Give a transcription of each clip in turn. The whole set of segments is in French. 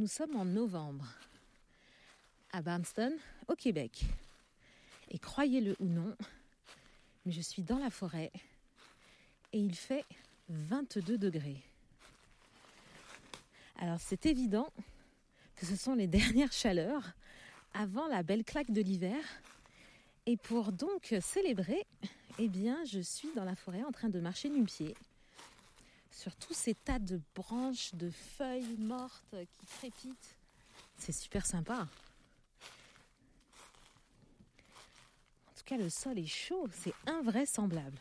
Nous sommes en novembre, à Barnston, au Québec. Et croyez-le ou non, mais je suis dans la forêt et il fait 22 degrés. Alors c'est évident que ce sont les dernières chaleurs avant la belle claque de l'hiver. Et pour donc célébrer, eh bien, je suis dans la forêt en train de marcher nu-pied sur tous ces tas de branches, de feuilles mortes qui crépitent. C'est super sympa. En tout cas, le sol est chaud, c'est invraisemblable.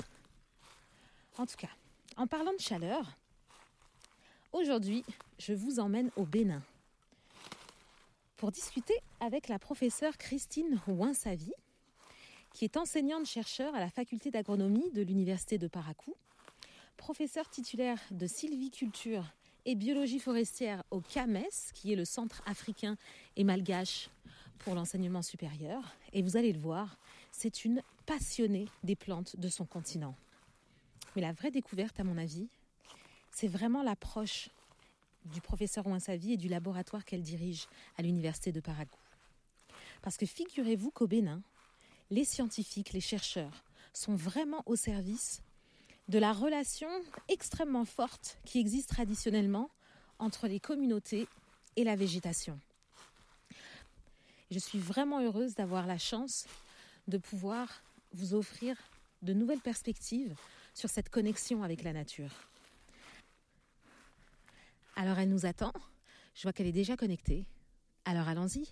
En tout cas, en parlant de chaleur, aujourd'hui, je vous emmène au Bénin pour discuter avec la professeure Christine Ouinsavi, qui est enseignante-chercheur à la faculté d'agronomie de l'Université de Paracou professeur titulaire de sylviculture et biologie forestière au CAMES, qui est le Centre africain et malgache pour l'enseignement supérieur. Et vous allez le voir, c'est une passionnée des plantes de son continent. Mais la vraie découverte, à mon avis, c'est vraiment l'approche du professeur Ouinsavi et du laboratoire qu'elle dirige à l'université de Paragou. Parce que figurez-vous qu'au Bénin, les scientifiques, les chercheurs sont vraiment au service de la relation extrêmement forte qui existe traditionnellement entre les communautés et la végétation. Je suis vraiment heureuse d'avoir la chance de pouvoir vous offrir de nouvelles perspectives sur cette connexion avec la nature. Alors elle nous attend. Je vois qu'elle est déjà connectée. Alors allons-y.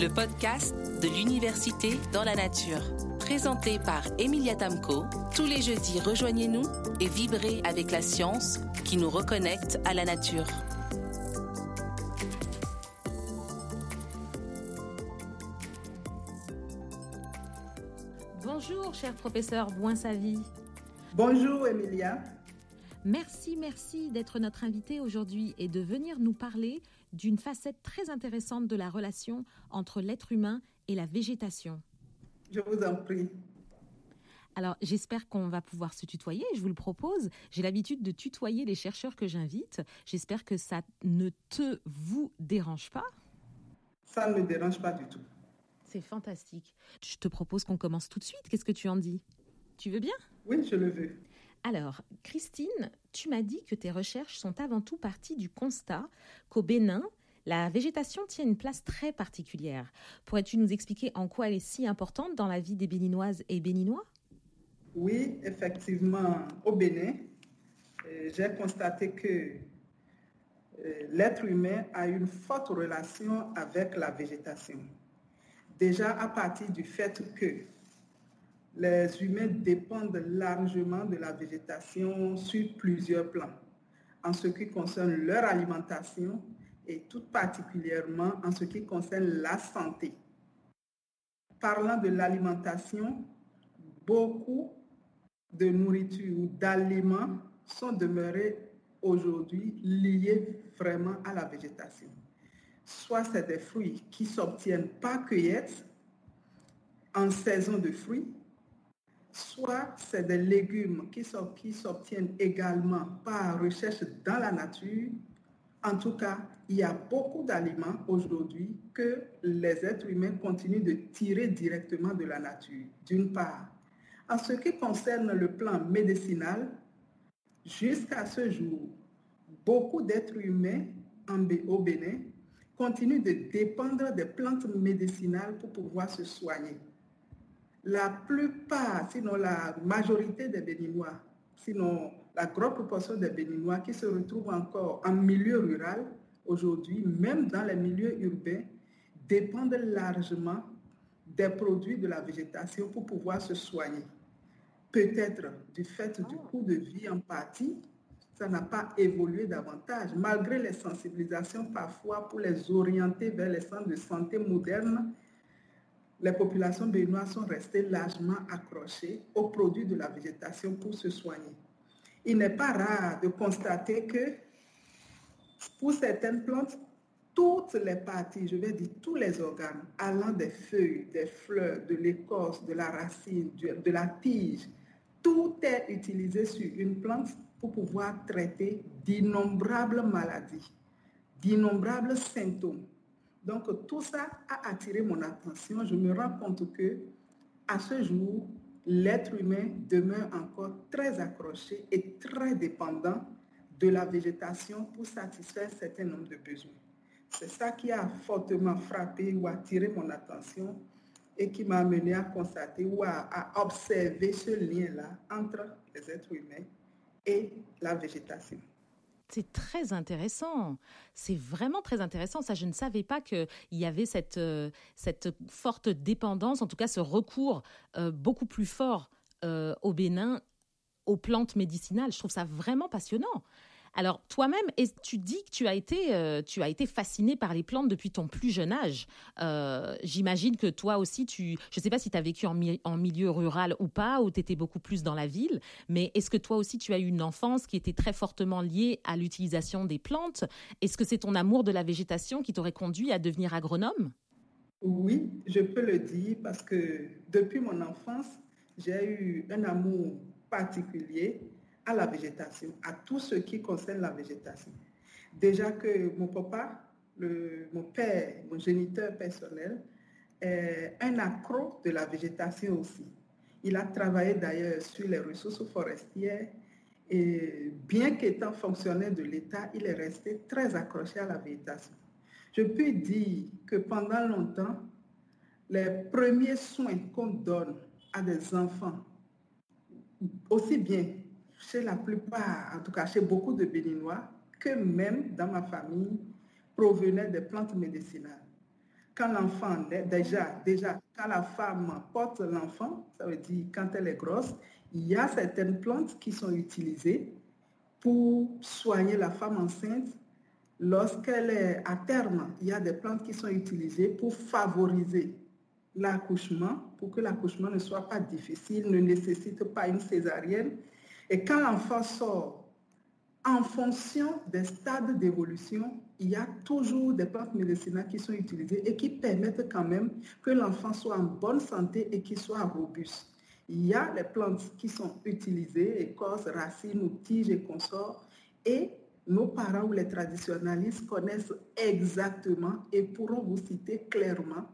Le podcast de l'université dans la nature présenté par Emilia Tamco. Tous les jeudis, rejoignez-nous et vibrez avec la science qui nous reconnecte à la nature. Bonjour, cher professeur Bouinsavi. Bonjour, Emilia. Merci, merci d'être notre invité aujourd'hui et de venir nous parler d'une facette très intéressante de la relation entre l'être humain et la végétation. Je vous en prie. Alors, j'espère qu'on va pouvoir se tutoyer. Je vous le propose. J'ai l'habitude de tutoyer les chercheurs que j'invite. J'espère que ça ne te vous dérange pas. Ça ne me dérange pas du tout. C'est fantastique. Je te propose qu'on commence tout de suite. Qu'est-ce que tu en dis? Tu veux bien? Oui, je le veux. Alors, Christine, tu m'as dit que tes recherches sont avant tout parties du constat qu'au Bénin, la végétation tient une place très particulière. Pourrais-tu nous expliquer en quoi elle est si importante dans la vie des Béninoises et Béninois? Oui, effectivement, au Bénin, euh, j'ai constaté que euh, l'être humain a une forte relation avec la végétation. Déjà à partir du fait que les humains dépendent largement de la végétation sur plusieurs plans, en ce qui concerne leur alimentation, et tout particulièrement en ce qui concerne la santé. Parlant de l'alimentation, beaucoup de nourriture ou d'aliments sont demeurés aujourd'hui liés vraiment à la végétation. Soit c'est des fruits qui s'obtiennent par cueillette en saison de fruits, soit c'est des légumes qui s'obtiennent également par recherche dans la nature en tout cas, il y a beaucoup d'aliments aujourd'hui que les êtres humains continuent de tirer directement de la nature, d'une part. En ce qui concerne le plan médicinal, jusqu'à ce jour, beaucoup d'êtres humains en, au Bénin continuent de dépendre des plantes médicinales pour pouvoir se soigner. La plupart, sinon la majorité des Béninois, sinon la grande proportion des Béninois qui se retrouvent encore en milieu rural aujourd'hui, même dans les milieux urbains, dépendent largement des produits de la végétation pour pouvoir se soigner. Peut-être du fait du ah. coût de vie en partie, ça n'a pas évolué davantage, malgré les sensibilisations parfois pour les orienter vers les centres de santé modernes. Les populations béninoises sont restées largement accrochées aux produits de la végétation pour se soigner il n'est pas rare de constater que pour certaines plantes, toutes les parties, je vais dire tous les organes, allant des feuilles, des fleurs, de l'écorce, de la racine, de la tige, tout est utilisé sur une plante pour pouvoir traiter d'innombrables maladies. d'innombrables symptômes. Donc tout ça a attiré mon attention. Je me rends compte que à ce jour, l'être humain demeure encore très accroché et très dépendant de la végétation pour satisfaire un certain nombre de besoins. C'est ça qui a fortement frappé ou attiré mon attention et qui m'a amené à constater ou à, à observer ce lien-là entre les êtres humains et la végétation. C'est très intéressant. C'est vraiment très intéressant. Ça, je ne savais pas qu'il y avait cette, euh, cette forte dépendance, en tout cas ce recours euh, beaucoup plus fort euh, au Bénin aux plantes médicinales. Je trouve ça vraiment passionnant. Alors toi-même, tu dis que tu as été, euh, fasciné par les plantes depuis ton plus jeune âge? Euh, j'imagine que toi aussi, je ne sais pas si tu as vécu en, en, milieu rural ou pas, ou tu étais beaucoup plus dans la ville, mais est-ce que toi aussi tu as eu une enfance qui était très fortement liée à l'utilisation des plantes? Est-ce que c'est ton amour de la végétation qui t'aurait conduit à devenir agronome? Oui, je peux le dire parce que depuis mon enfance, j'ai eu un amour particulier à la végétation, à tout ce qui concerne la végétation. Déjà que mon papa, mon père, mon géniteur personnel, est un accro de la végétation aussi. Il a travaillé d'ailleurs sur les ressources forestières et bien qu'étant fonctionnaire de l'État, il est resté très accroché à la végétation. Je peux dire que pendant longtemps, les premiers soins qu'on donne à des enfants, aussi bien chez la plupart, en tout cas chez beaucoup de Béninois, que même dans ma famille, provenaient des plantes médicinales. Quand l'enfant naît, déjà, déjà, quand la femme porte l'enfant, ça veut dire quand elle est grosse, il y a certaines plantes qui sont utilisées pour soigner la femme enceinte. Lorsqu'elle est à terme, il y a des plantes qui sont utilisées pour favoriser l'accouchement, pour que l'accouchement ne soit pas difficile, ne nécessite pas une césarienne et quand l'enfant sort, en fonction des stades d'évolution, il y a toujours des plantes médicinales qui sont utilisées et qui permettent quand même que l'enfant soit en bonne santé et qu'il soit robuste. Il y a les plantes qui sont utilisées, écorces, racines ou tiges et consorts, et nos parents ou les traditionnalistes connaissent exactement et pourront vous citer clairement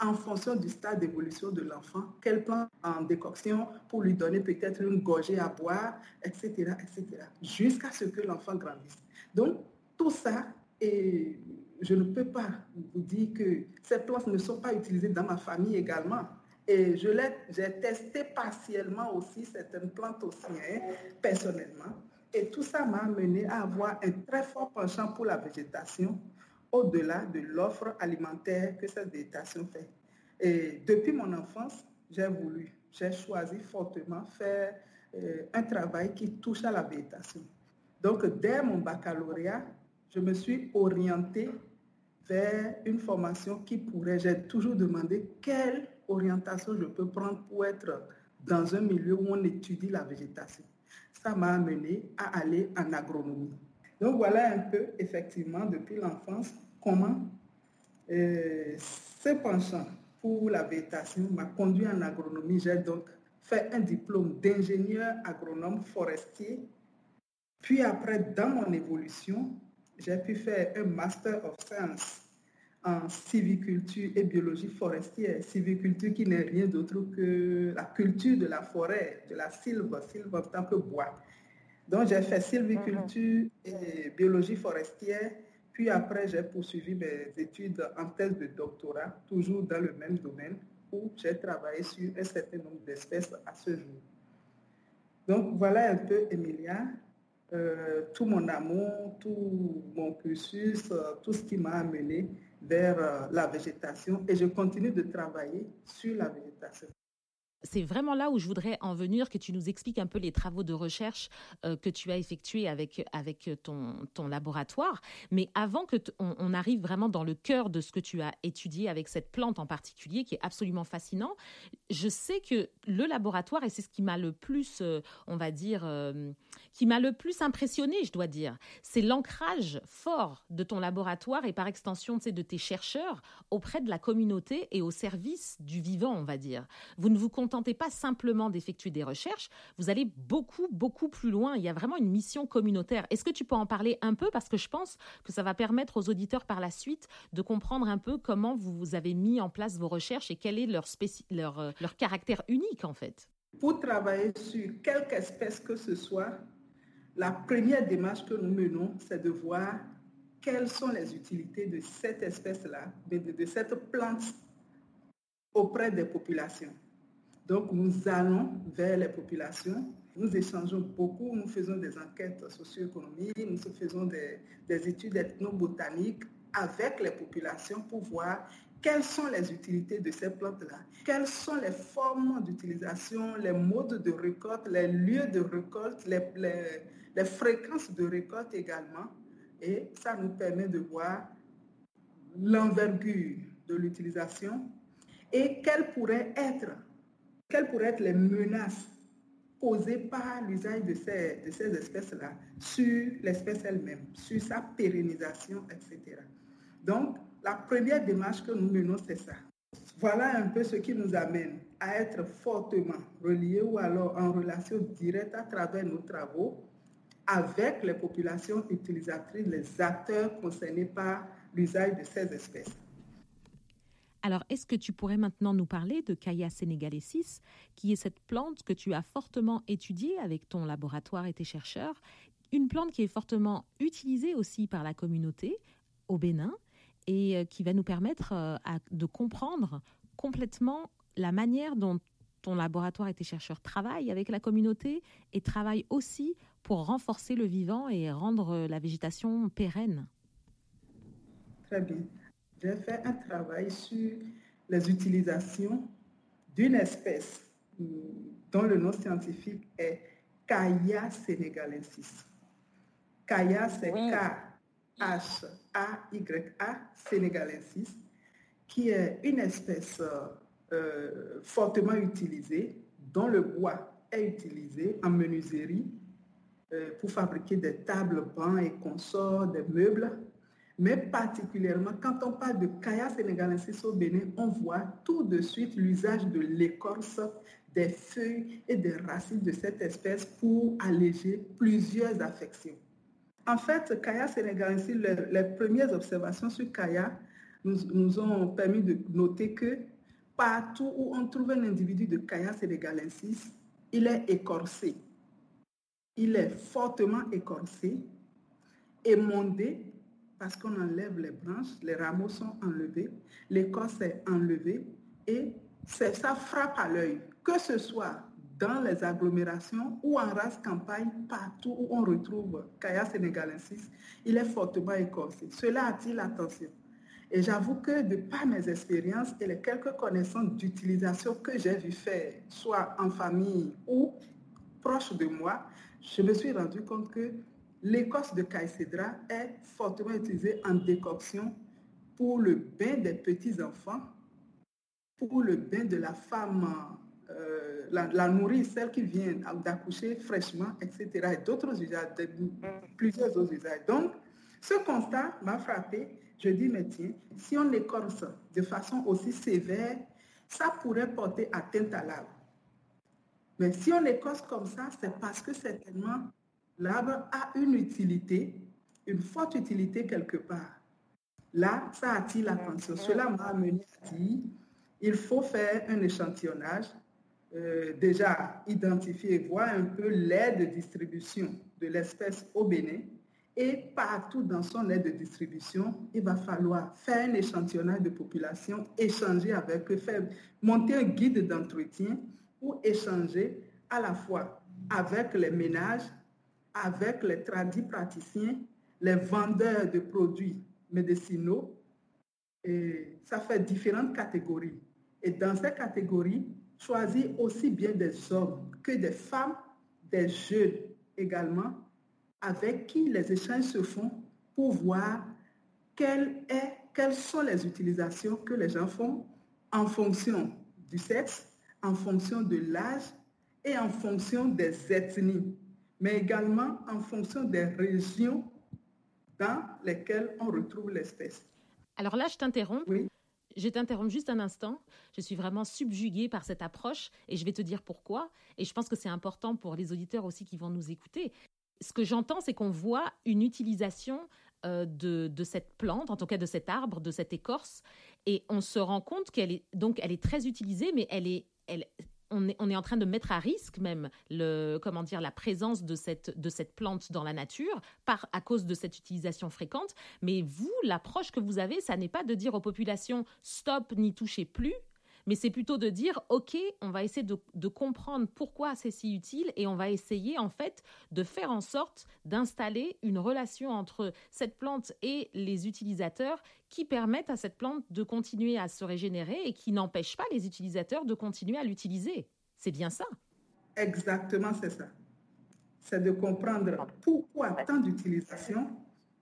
en fonction du stade d'évolution de l'enfant, quel plan en décoction pour lui donner peut-être une gorgée à boire, etc., etc., jusqu'à ce que l'enfant grandisse. Donc, tout ça, et je ne peux pas vous dire que ces plantes ne sont pas utilisées dans ma famille également. Et je j'ai testé partiellement aussi certaines plantes aussi, hein, personnellement. Et tout ça m'a amené à avoir un très fort penchant pour la végétation, au-delà de l'offre alimentaire que cette végétation fait. Et depuis mon enfance, j'ai voulu, j'ai choisi fortement faire euh, un travail qui touche à la végétation. Donc, dès mon baccalauréat, je me suis orientée vers une formation qui pourrait, j'ai toujours demandé quelle orientation je peux prendre pour être dans un milieu où on étudie la végétation. Ça m'a amené à aller en agronomie. Donc voilà un peu, effectivement, depuis l'enfance, comment euh, ce penchant pour la végétation m'a conduit en agronomie. J'ai donc fait un diplôme d'ingénieur agronome forestier. Puis après, dans mon évolution, j'ai pu faire un Master of Science en civiculture et biologie forestière. Civiculture qui n'est rien d'autre que la culture de la forêt, de la sylve, sylve en tant que bois. Donc j'ai fait sylviculture et biologie forestière puis après, j'ai poursuivi mes études en thèse de doctorat, toujours dans le même domaine, où j'ai travaillé sur un certain nombre d'espèces à ce jour. Donc voilà un peu, Emilia, euh, tout mon amour, tout mon cursus, euh, tout ce qui m'a amené vers euh, la végétation et je continue de travailler sur la végétation c'est vraiment là où je voudrais en venir, que tu nous expliques un peu les travaux de recherche euh, que tu as effectués avec, avec ton, ton laboratoire. Mais avant que on, arrive vraiment dans le cœur de ce que tu as étudié avec cette plante en particulier, qui est absolument fascinant, je sais que le laboratoire, et c'est ce qui m'a le plus, euh, on va dire, euh, qui m'a le plus impressionné, je dois dire. C'est l'ancrage fort de ton laboratoire et par extension de tes chercheurs auprès de la communauté et au service du vivant, on va dire. Vous ne vous pas simplement d'effectuer des recherches, vous allez beaucoup, beaucoup plus loin. Il y a vraiment une mission communautaire. Est-ce que tu peux en parler un peu? Parce que je pense que ça va permettre aux auditeurs par la suite de comprendre un peu comment vous avez mis en place vos recherches et quel est leur, leur, euh, leur caractère unique en fait. Pour travailler sur quelque espèce que ce soit, la première démarche que nous menons, c'est de voir quelles sont les utilités de cette espèce-là, de, cette plante auprès des populations. Donc nous allons vers les populations, nous échangeons beaucoup, nous faisons des enquêtes socio-économiques, nous faisons des, des études ethnobotaniques avec les populations pour voir quelles sont les utilités de ces plantes-là, quelles sont les formes d'utilisation, les modes de récolte, les lieux de récolte, les, les, fréquences de récolte également. Et ça nous permet de voir l'envergure de l'utilisation et quelles pourraient être, quelles pourraient être les menaces posées par l'usage de ces, espèces-là sur l'espèce elle-même, sur sa pérennisation, etc. Donc, la première démarche que nous menons, c'est ça. Voilà un peu ce qui nous amène à être fortement reliés ou alors en relation directe à travers nos travaux avec les populations utilisatrices, les acteurs concernés par l'usage de ces espèces. Alors, est-ce que tu pourrais maintenant nous parler de Kaya senegalensis, qui est cette plante que tu as fortement étudiée avec ton laboratoire et tes chercheurs, une plante qui est fortement utilisée aussi par la communauté au Bénin et euh, qui va nous permettre euh, de comprendre complètement la manière dont ton laboratoire et tes chercheurs travaillent avec la communauté et travaillent aussi pour renforcer le vivant et rendre euh, la végétation pérenne. Très bien. J'ai fait un travail sur les utilisations d'une espèce dont le nom scientifique est Kaya senegalensis. Kaya, c'est K H-A-Y-A sénégalensis, qui est une espèce euh, fortement utilisée, dont le bois est utilisé en menuiserie euh, pour fabriquer des tables, bancs et consorts, des meubles. Mais particulièrement, quand on parle de Kaya sénégalensis au Bénin, on voit tout de suite l'usage de l'écorce, des feuilles et des racines de cette espèce pour alléger plusieurs affections. En fait, Kaya sénégalensis, les, premières observations sur Kaya nous, nous, ont permis de noter que partout où on trouve un individu de Kaya sénégalensis, il est écorcé. Il est fortement écorcé, émondé, parce qu'on enlève les branches, les rameaux sont enlevés, l'écorce est enlevée et ça frappe à l'œil, que ce soit dans les agglomérations ou en race campagne, partout où on retrouve Kaya sénégalensis, il est fortement écorcé. Cela attire l'attention. Et j'avoue que de par mes expériences et les quelques connaissances d'utilisation que j'ai vu faire, soit en famille ou proche de moi, je me suis rendu compte que l'écorce de caïcédra est fortement utilisée en décoction pour le bain des petits-enfants, pour le bain de la femme euh, la, nourrir, celle qui vient d'accoucher fraîchement, etc. Et d'autres usages, plusieurs autres usages. Donc, ce constat m'a frappé. Je dis, mais tiens, si on écorce de façon aussi sévère, ça pourrait porter atteinte à l'arbre. Mais si on écorce comme ça, c'est parce que certainement l'arbre a une utilité, une forte utilité quelque part. Là, ça attire l'attention. Cela m'a amené à dire, il faut faire un échantillonnage euh, déjà identifier et voir un peu l'aide de distribution de l'espèce au Bénin. Et partout dans son aide de distribution, il va falloir faire un échantillonnage de population, échanger avec eux, faire, monter un guide d'entretien ou échanger à la fois avec les ménages, avec les tradis praticiens, les vendeurs de produits médicinaux. Et ça fait différentes catégories. Et dans ces catégories, choisir aussi bien des hommes que des femmes, des jeunes également, avec qui les échanges se font pour voir quelles sont les utilisations que les gens font en fonction du sexe, en fonction de l'âge et en fonction des ethnies. Mais également en fonction des régions dans lesquelles on retrouve l'espèce. Alors là, je t'interromps. Oui. Je t'interromps juste un instant. Je suis vraiment subjuguée par cette approche et je vais te dire pourquoi. Et je pense que c'est important pour les auditeurs aussi qui vont nous écouter. Ce que j'entends, c'est qu'on voit une utilisation euh, de, de, cette plante, en tout cas de cet arbre, de cette écorce, et on se rend compte qu'elle est donc elle est très utilisée, mais elle est, elle, on est, en train de mettre à risque même le, comment dire, la présence de cette, de cette plante dans la nature par, à cause de cette utilisation fréquente. Mais vous, l'approche que vous avez, ça n'est pas de dire aux populations stop, n'y touchez plus, mais c'est plutôt de dire, OK, on va essayer de, comprendre pourquoi c'est si utile et on va essayer en fait de faire en sorte d'installer une relation entre cette plante et les utilisateurs qui permettent à cette plante de continuer à se régénérer et qui n'empêchent pas les utilisateurs de continuer à l'utiliser. C'est bien ça. Exactement, c'est ça. C'est de comprendre pourquoi tant d'utilisation,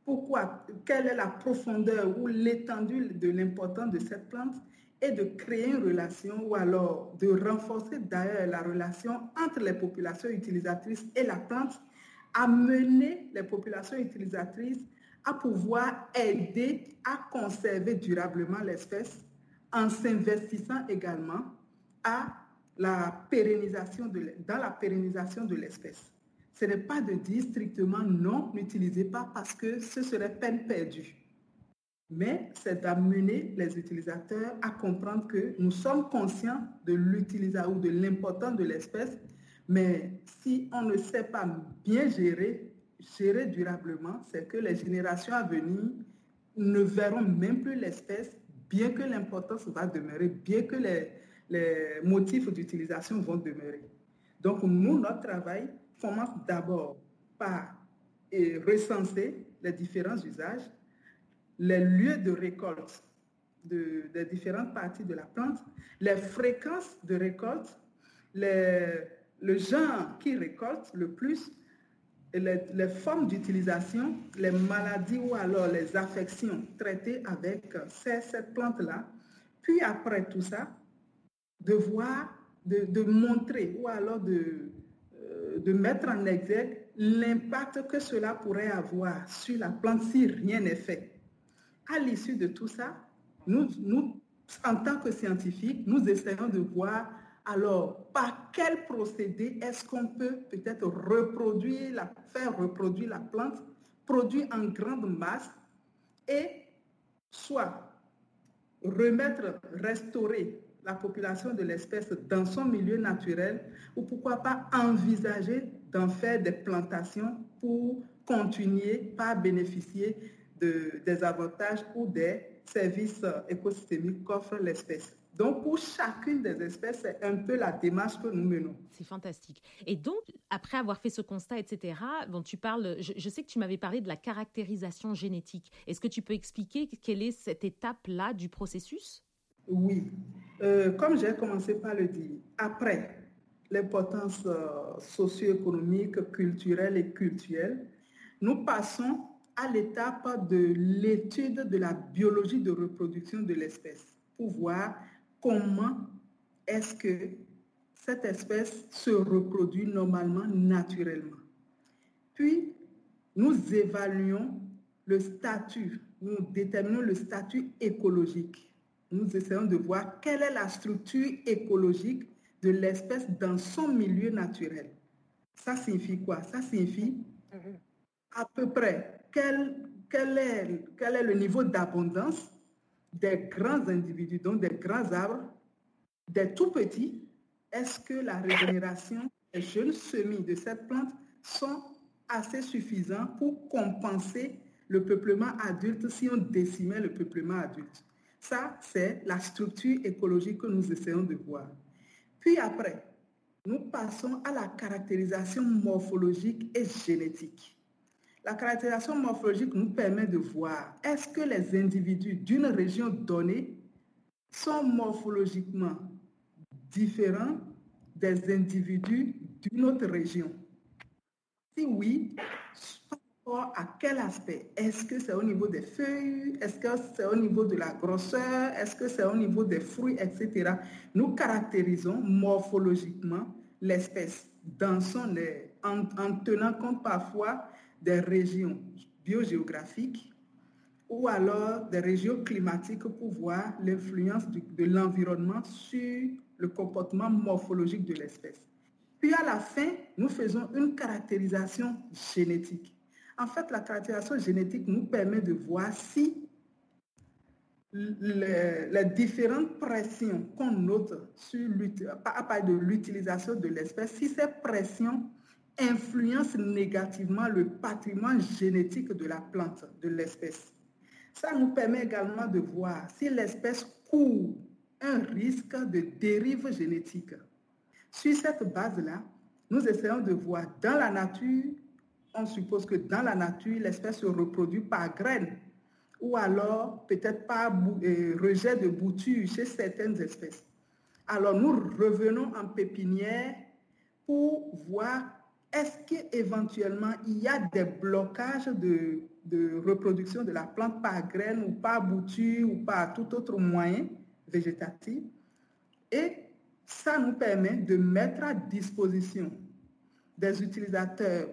pourquoi, quelle est la profondeur ou l'étendue de l'importance de cette plante et de créer une relation ou alors de renforcer d'ailleurs la relation entre les populations utilisatrices et la plante, amener les populations utilisatrices à pouvoir aider à conserver durablement l'espèce en s'investissant également à la pérennisation de, dans la pérennisation de l'espèce. Ce n'est pas de dire strictement non, n'utilisez pas parce que ce serait peine perdue mais c'est d'amener les utilisateurs à comprendre que nous sommes conscients de l'utilisation ou de l'importance de l'espèce, mais si on ne sait pas bien gérer, gérer durablement, c'est que les générations à venir ne verront même plus l'espèce, bien que l'importance va demeurer, bien que les, les motifs d'utilisation vont demeurer. Donc, nous, notre travail commence d'abord par recenser les différents usages, les lieux de récolte de, des différentes parties de la plante, les fréquences de récolte, le genre qui récolte le plus, les, les formes d'utilisation, les maladies ou alors les affections traitées avec cette plante-là. Puis après tout ça, de voir, de, montrer ou alors de, euh, de mettre en exergue l'impact que cela pourrait avoir sur la plante si rien n'est fait à l'issue de tout ça, nous, en tant que scientifiques, nous essayons de voir alors par quel procédé est-ce qu'on peut peut-être reproduire, faire reproduire la plante, produire en grande masse et soit remettre, restaurer la population de l'espèce dans son milieu naturel ou pourquoi pas envisager d'en faire des plantations pour continuer par bénéficier des avantages ou des services écosystémiques qu'offre l'espèce. Donc, pour chacune des espèces, c'est un peu la démarche que nous menons. C'est fantastique. Et donc, après avoir fait ce constat, etc., bon, tu parles, je, sais que tu m'avais parlé de la caractérisation génétique. Est-ce que tu peux expliquer quelle est cette étape-là du processus? Oui. Euh, comme j'ai commencé par le dire, après l'importance euh, socio-économique, culturelle et culturelle, nous passons à l'étape de l'étude de la biologie de reproduction de l'espèce pour voir comment est-ce que cette espèce se reproduit normalement, naturellement. Puis, nous évaluons le statut, nous déterminons le statut écologique. Nous essayons de voir quelle est la structure écologique de l'espèce dans son milieu naturel. Ça signifie quoi? Ça signifie mhm. à peu près quel, quel, est, quel est le niveau d'abondance des grands individus, donc des grands arbres, des tout petits, est-ce que la régénération des jeunes semis de cette plante sont assez suffisants pour compenser le peuplement adulte si on décimait le peuplement adulte? Ça, c'est la structure écologique que nous essayons de voir. Puis après, nous passons à la caractérisation morphologique et génétique. La caractérisation morphologique nous permet de voir est-ce que les individus d'une région donnée sont morphologiquement différents des individus d'une autre région? Si oui, à quel aspect? Est-ce que c'est au niveau des feuilles? Est-ce que c'est au niveau de la grosseur? Est-ce que c'est au niveau des fruits, etc. Nous caractérisons morphologiquement l'espèce dans son, en, tenant compte parfois des régions biogéographiques ou alors des régions climatiques pour voir l'influence de l'environnement sur le comportement morphologique de l'espèce. Puis à la fin, nous faisons une caractérisation génétique. En fait, la caractérisation génétique nous permet de voir si les, différentes pressions qu'on note sur, à part de l'utilisation de l'espèce, si ces pressions influencent négativement le patrimoine génétique de la plante, de l'espèce. Ça nous permet également de voir si l'espèce court un risque de dérive génétique. Sur cette base-là, nous essayons de voir dans la nature, on suppose que dans la nature, l'espèce se reproduit par graines ou alors peut-être par euh, rejet de boutures chez certaines espèces. Alors nous revenons en pépinière pour voir est-ce qu'éventuellement il y a des blocages de, reproduction de la plante par graines ou par bouture ou par tout autre moyen végétatif? Et ça nous permet de mettre à disposition des utilisateurs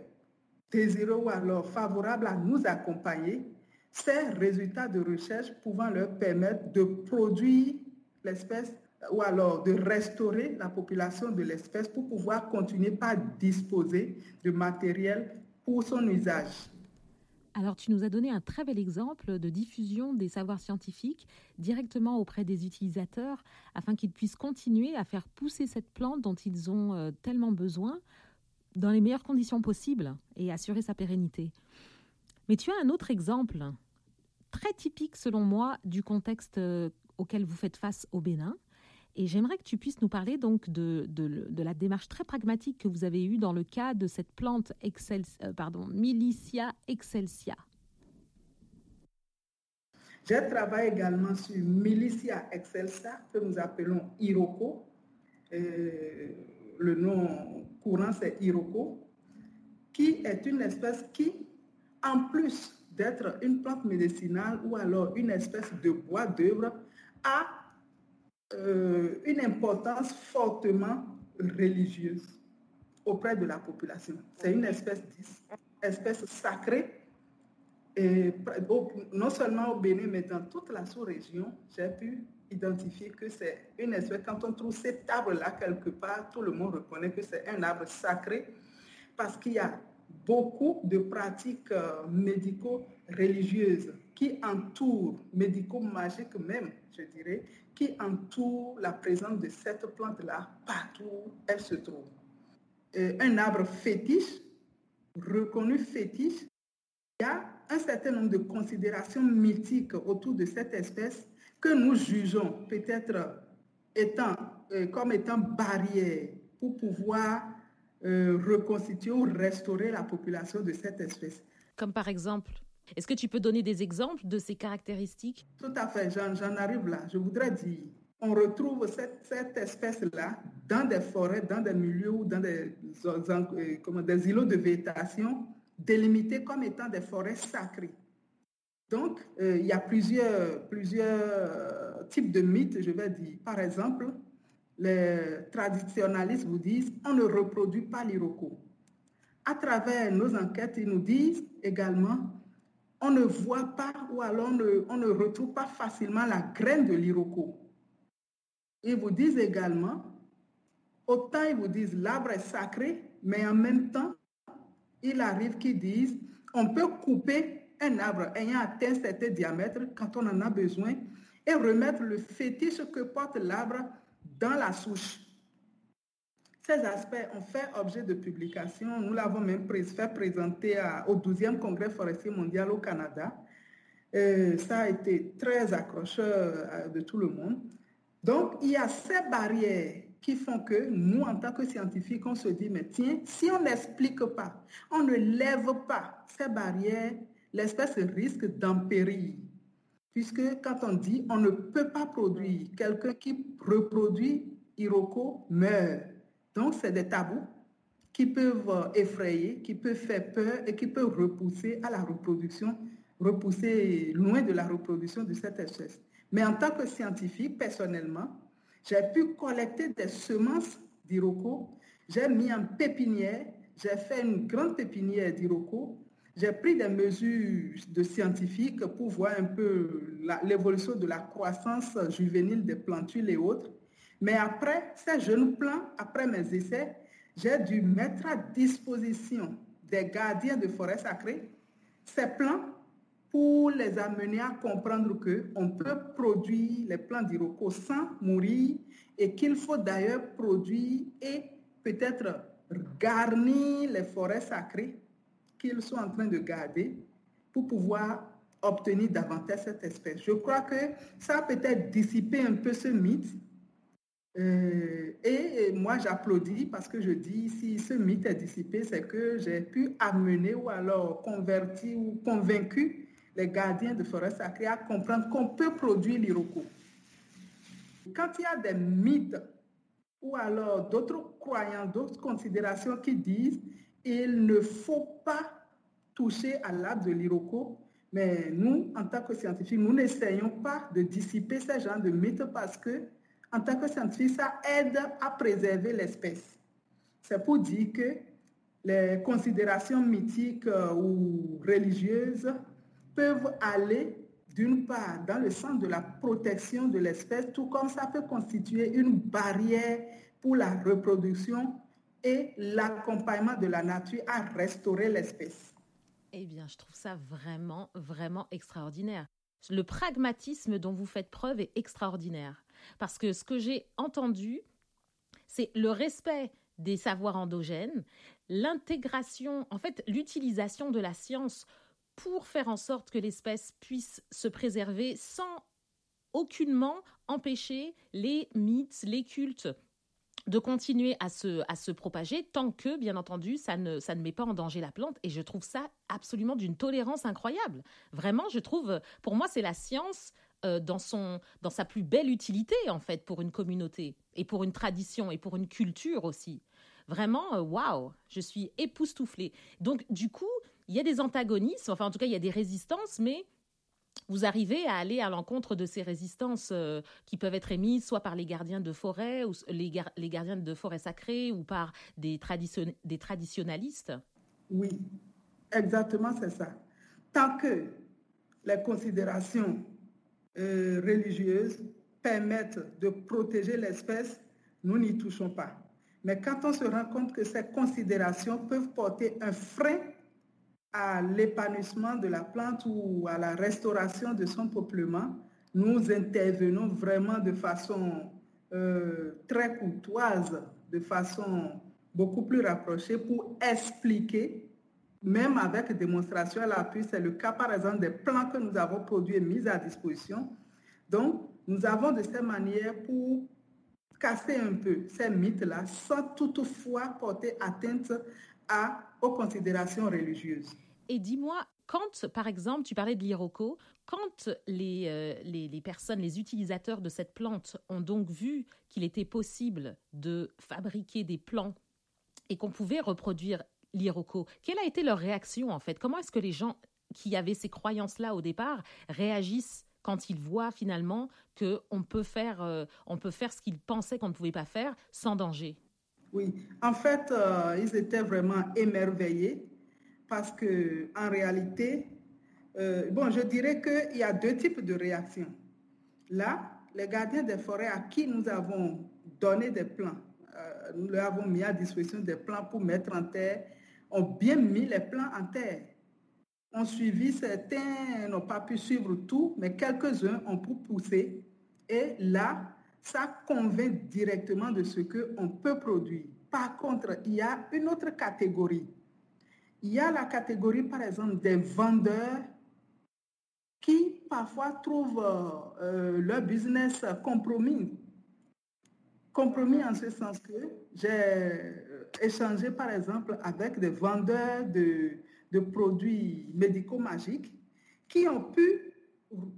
désireux ou alors favorables à nous accompagner ces résultats de recherche pouvant leur permettre de produire l'espèce ou alors de restaurer la population de l'espèce pour pouvoir continuer par disposer de matériel pour son usage. Alors tu nous as donné un très bel exemple de diffusion des savoirs scientifiques directement auprès des utilisateurs afin qu'ils puissent continuer à faire pousser cette plante dont ils ont euh, tellement besoin dans les meilleures conditions possibles et assurer sa pérennité. Mais tu as un autre exemple très typique selon moi du contexte euh, auquel vous faites face au Bénin. Et j'aimerais que tu puisses nous parler donc de, de, la démarche très pragmatique que vous avez eue dans le cas de cette plante Excel, euh, pardon, Milicia excelsia. J'ai travaillé également sur Milicia excelsa, que nous appelons Iroko. Euh, le nom courant, c'est Iroko, qui est une espèce qui, en plus d'être une plante médicinale ou alors une espèce de bois d'œuvre, a euh, une importance fortement religieuse auprès de la population. C'est une espèce, espèce sacrée. Et non seulement au Bénin, mais dans toute la sous-région, j'ai pu identifier que c'est une espèce. Quand on trouve cet arbre-là quelque part, tout le monde reconnaît que c'est un arbre sacré parce qu'il y a beaucoup de pratiques euh, médico-religieuses qui entourent, médico-magiques même, je dirais, qui entourent la présence de cette plante-là partout où elle se trouve. un arbre fétiche, reconnu fétiche, il y a un certain nombre de considérations mythiques autour de cette espèce que nous jugeons peut-être étant, euh, comme étant barrière pour pouvoir euh, reconstituer ou restaurer la population de cette espèce. Comme par exemple Est-ce que tu peux donner des exemples de ces caractéristiques? Tout à fait, j'en arrive là. Je voudrais dire, on retrouve cette, cette espèce-là dans des forêts, dans des milieux ou dans des, euh, comment, des îlots de végétation délimités comme étant des forêts sacrées. Donc, euh, il y a plusieurs, plusieurs types de mythes, je vais dire. Par exemple, les traditionalistes vous disent on ne reproduit pas l'iroko. À travers nos enquêtes, ils nous disent également on ne voit pas ou alors on ne, retrouve pas facilement la graine de l'iroko. Ils vous disent également, autant ils vous disent l'arbre est sacré, mais en même temps, il arrive qu'ils disent on peut couper un arbre ayant atteint certain diamètre quand on en a besoin et remettre le fétiche que porte l'arbre dans la souche. Ces aspects ont fait objet de publication. Nous l'avons même fait présenter au 12e Congrès forestier mondial au Canada. ça a été très accrocheur euh, de tout le monde. Donc, il y a ces barrières qui font que nous, en tant que scientifiques, on se dit, mais tiens, si on n'explique pas, on ne lève pas ces barrières, l'espèce risque d'empérir. Puisque quand on dit on ne peut pas produire, quelqu'un qui reproduit Iroko meurt. Donc c'est des tabous qui peuvent effrayer, qui peuvent faire peur et qui peuvent repousser à la reproduction, repousser loin de la reproduction de cette espèce. Mais en tant que scientifique, personnellement, j'ai pu collecter des semences d'Iroko, j'ai mis en pépinière, j'ai fait une grande pépinière d'Iroko. J'ai pris des mesures de scientifiques pour voir un peu l'évolution de la croissance juvénile des plantules et autres. Mais après ces jeunes plants, après mes essais, j'ai dû mettre à disposition des gardiens de forêt sacrée ces plants pour les amener à comprendre qu'on peut produire les plants d'Iroko sans mourir et qu'il faut d'ailleurs produire et peut-être garnir les forêts sacrées qu'ils sont en train de garder pour pouvoir obtenir davantage cette espèce. Je crois que ça a peut-être dissipé un peu ce mythe. Euh, et, moi, j'applaudis parce que je dis, si ce mythe est dissipé, c'est que j'ai pu amener ou alors convertir ou convaincu les gardiens de forêts sacrées à comprendre qu'on peut produire l'iroko. Quand il y a des mythes ou alors d'autres croyances, d'autres considérations qui disent il ne faut pas toucher à l'arbre de l'Iroko, mais nous, en tant que scientifiques, nous n'essayons pas de dissiper ce genre de mythes parce que, en tant que scientifiques, ça aide à préserver l'espèce. C'est pour dire que les considérations mythiques euh, ou religieuses peuvent aller d'une part dans le sens de la protection de l'espèce, tout comme ça peut constituer une barrière pour la reproduction et l'accompagnement de la nature à restaurer l'espèce. Eh bien, je trouve ça vraiment, vraiment extraordinaire. Le pragmatisme dont vous faites preuve est extraordinaire. Parce que ce que j'ai entendu, c'est le respect des savoirs endogènes, l'intégration, en fait, l'utilisation de la science pour faire en sorte que l'espèce puisse se préserver sans aucunement empêcher les mythes, les cultes de continuer à se, à se propager tant que, bien entendu, ça ne, ça ne met pas en danger la plante. Et je trouve ça absolument d'une tolérance incroyable. Vraiment, je trouve, pour moi, c'est la science euh, dans, son, dans sa plus belle utilité, en fait, pour une communauté et pour une tradition et pour une culture aussi. Vraiment, euh, waouh, je suis époustouflée. Donc, du coup, il y a des antagonismes, enfin en tout cas il y a des résistances, mais vous arrivez à aller à l'encontre de ces résistances euh, qui peuvent être émises soit par les gardiens de forêt ou les, gardiens de forêt sacrée ou par des, des traditionalistes? Oui, exactement c'est ça. Tant que les considérations euh, religieuses permettent de protéger l'espèce, nous n'y touchons pas. Mais quand on se rend compte que ces considérations peuvent porter un frein à l'épanouissement de la plante ou à la restauration de son peuplement, nous intervenons vraiment de façon euh, très courtoise, de façon beaucoup plus rapprochée pour expliquer, même avec démonstration à l'appui, c'est le cas par exemple des plants que nous avons produits et mis à disposition. Donc, nous avons de cette manière pour casser un peu ces mythes-là sans toutefois porter atteinte aux considérations religieuses. Et dis-moi, quand, par exemple, tu parlais de l'iroko, quand les, euh, les, les, personnes, les utilisateurs de cette plante ont donc vu qu'il était possible de fabriquer des plants et qu'on pouvait reproduire l'iroko, quelle a été leur réaction en fait? Comment est-ce que les gens qui avaient ces croyances-là au départ réagissent quand ils voient finalement qu'on peut euh, peut faire ce qu'ils pensaient qu'on ne pouvait pas faire sans danger? Oui, en fait, euh, ils étaient vraiment émerveillés parce que en réalité, euh, bon, je dirais qu'il y a deux types de réactions. Là, les gardiens des forêts à qui nous avons donné des plans, euh, nous leur avons mis à disposition des plans pour mettre en terre, ont bien mis les plans en terre. Ont suivi, certains n'ont pas pu suivre tout, mais quelques-uns ont pu pousser. Et là, ça convainc directement de ce qu'on peut produire. Par contre, il y a une autre catégorie. Il y a la catégorie, par exemple, des vendeurs qui parfois trouvent euh, leur business compromis. Compromis en ce sens que j'ai euh, échangé, par exemple, avec des vendeurs de, de produits médicaux magiques qui ont pu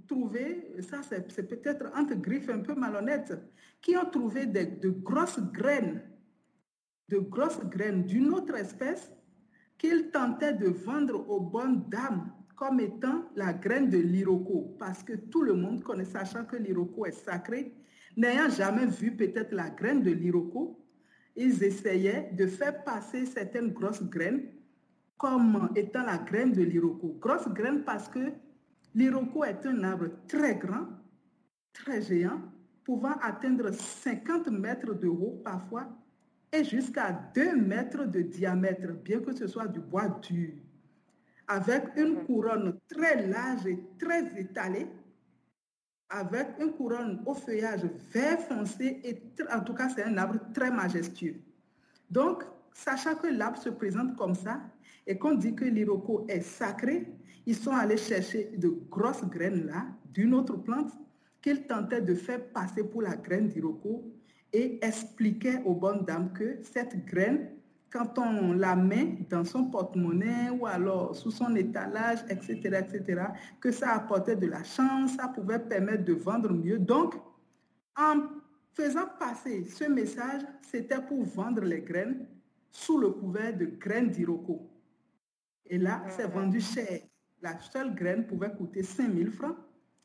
trouver, ça c'est peut-être entre griffes un peu malhonnêtes, qui ont trouvé de grosses graines, de grosses graines d'une autre espèce qu'ils tentaient de vendre aux bonnes dames comme étant la graine de l'iroko, parce que tout le monde connaît, sachant que l'iroko est sacré, n'ayant jamais vu peut-être la graine de l'iroko, ils essayaient de faire passer certaines grosses graines comme étant la graine de l'iroko. Grosse graine parce que l'iroko est un arbre très grand, très géant, pouvant atteindre 50 mètres de haut parfois et jusqu'à 2 mètres de diamètre, bien que ce soit du bois dur, avec une couronne très large et très étalée, avec une couronne au feuillage vert foncé, et en tout cas c'est un arbre très majestueux. Donc, sachant que l'arbre se présente comme ça, et qu'on dit que l'iroko est sacré, ils sont allés chercher de grosses graines là, d'une autre plante, qu'ils tentaient de faire passer pour la graine d'iroko et expliquaient aux bonnes dames que cette graine, quand on la met dans son porte-monnaie ou alors sous son étalage, etc., etc., que ça apportait de la chance, ça pouvait permettre de vendre mieux. Donc, en faisant passer ce message, c'était pour vendre les graines sous le couvert de graines d'iroko. Et là, c'est vendu cher. La seule graine pouvait coûter 5000 francs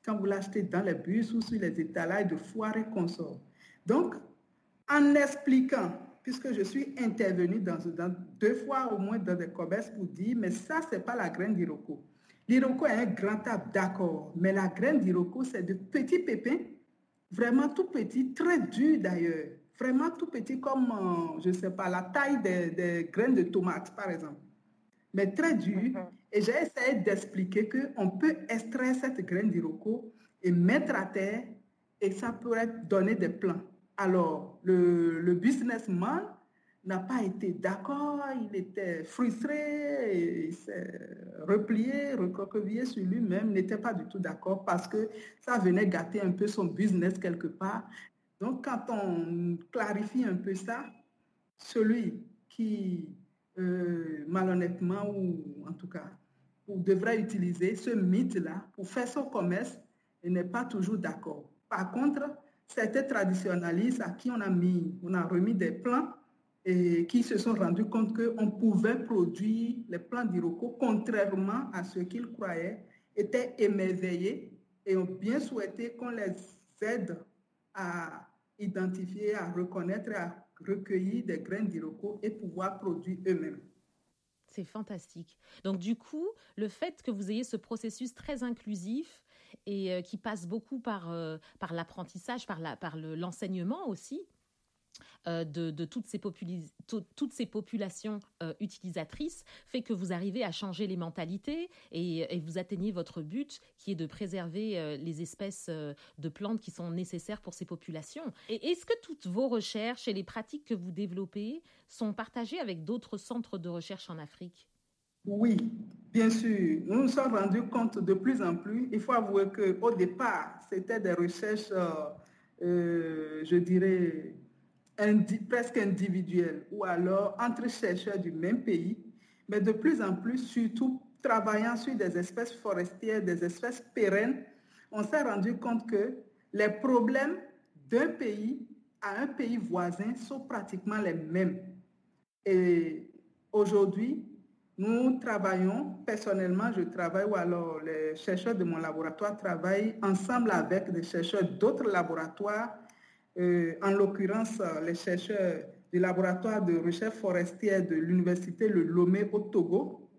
quand vous l'achetez dans les bus ou sur les étalages de foire et consorts. Donc, en expliquant, puisque je suis intervenu dans, deux fois au moins dans des commerces pour dire, mais ça, ce n'est pas la graine d'Iroko. L'Iroko est un grand arbre, d'accord, mais la graine d'Iroko, c'est de petits pépins, vraiment tout petits, très durs d'ailleurs, vraiment tout petits comme, euh, je ne sais pas, la taille des, graines de tomates, par exemple mais très dur. Mhm. Et j'ai essayé d'expliquer qu'on peut extraire cette graine d'iroko et mettre à terre et ça pourrait donner des plants. Alors, le, le businessman n'a pas été d'accord, il était frustré, il s'est replié, recroquevillé sur lui-même, n'était pas du tout d'accord parce que ça venait gâter un peu son business quelque part. Donc, quand on clarifie un peu ça, celui qui euh, malhonnêtement ou en tout cas, ou devrait utiliser ce mythe-là pour faire son commerce et n'est pas toujours d'accord. Par contre, certains traditionnalistes à qui on a mis, on a remis des plans et qui se sont rendus compte qu'on pouvait produire les plans d'Iroko contrairement à ce qu'ils croyaient, étaient émerveillés et ont bien souhaité qu'on les aide à identifier, à reconnaître, à recueillir des graines d'Iroko et pouvoir produire eux-mêmes. C'est fantastique. Donc du coup, le fait que vous ayez ce processus très inclusif et euh, qui passe beaucoup par, euh, par l'apprentissage, par, la, par l'enseignement aussi, euh, de, toutes, ces toutes, ces populations euh, utilisatrices fait que vous arrivez à changer les mentalités et, vous atteignez votre but qui est de préserver euh, les espèces de plantes qui sont nécessaires pour ces populations. Et est-ce que toutes vos recherches et les pratiques que vous développez sont partagées avec d'autres centres de recherche en Afrique? Oui, bien sûr. Nous nous sommes rendus compte de plus en plus. Il faut avouer qu'au départ, c'était des recherches, je dirais, presque individuel ou alors entre chercheurs du même pays, mais de plus en plus, surtout travaillant sur des espèces forestières, des espèces pérennes, on s'est rendu compte que les problèmes d'un pays à un pays voisin sont pratiquement les mêmes. Et aujourd'hui, nous travaillons, personnellement, je travaille, ou alors les chercheurs de mon laboratoire travaillent ensemble avec des chercheurs d'autres laboratoires en l'occurrence les chercheurs du laboratoire de recherche forestière de l'université Le Lomé au Togo,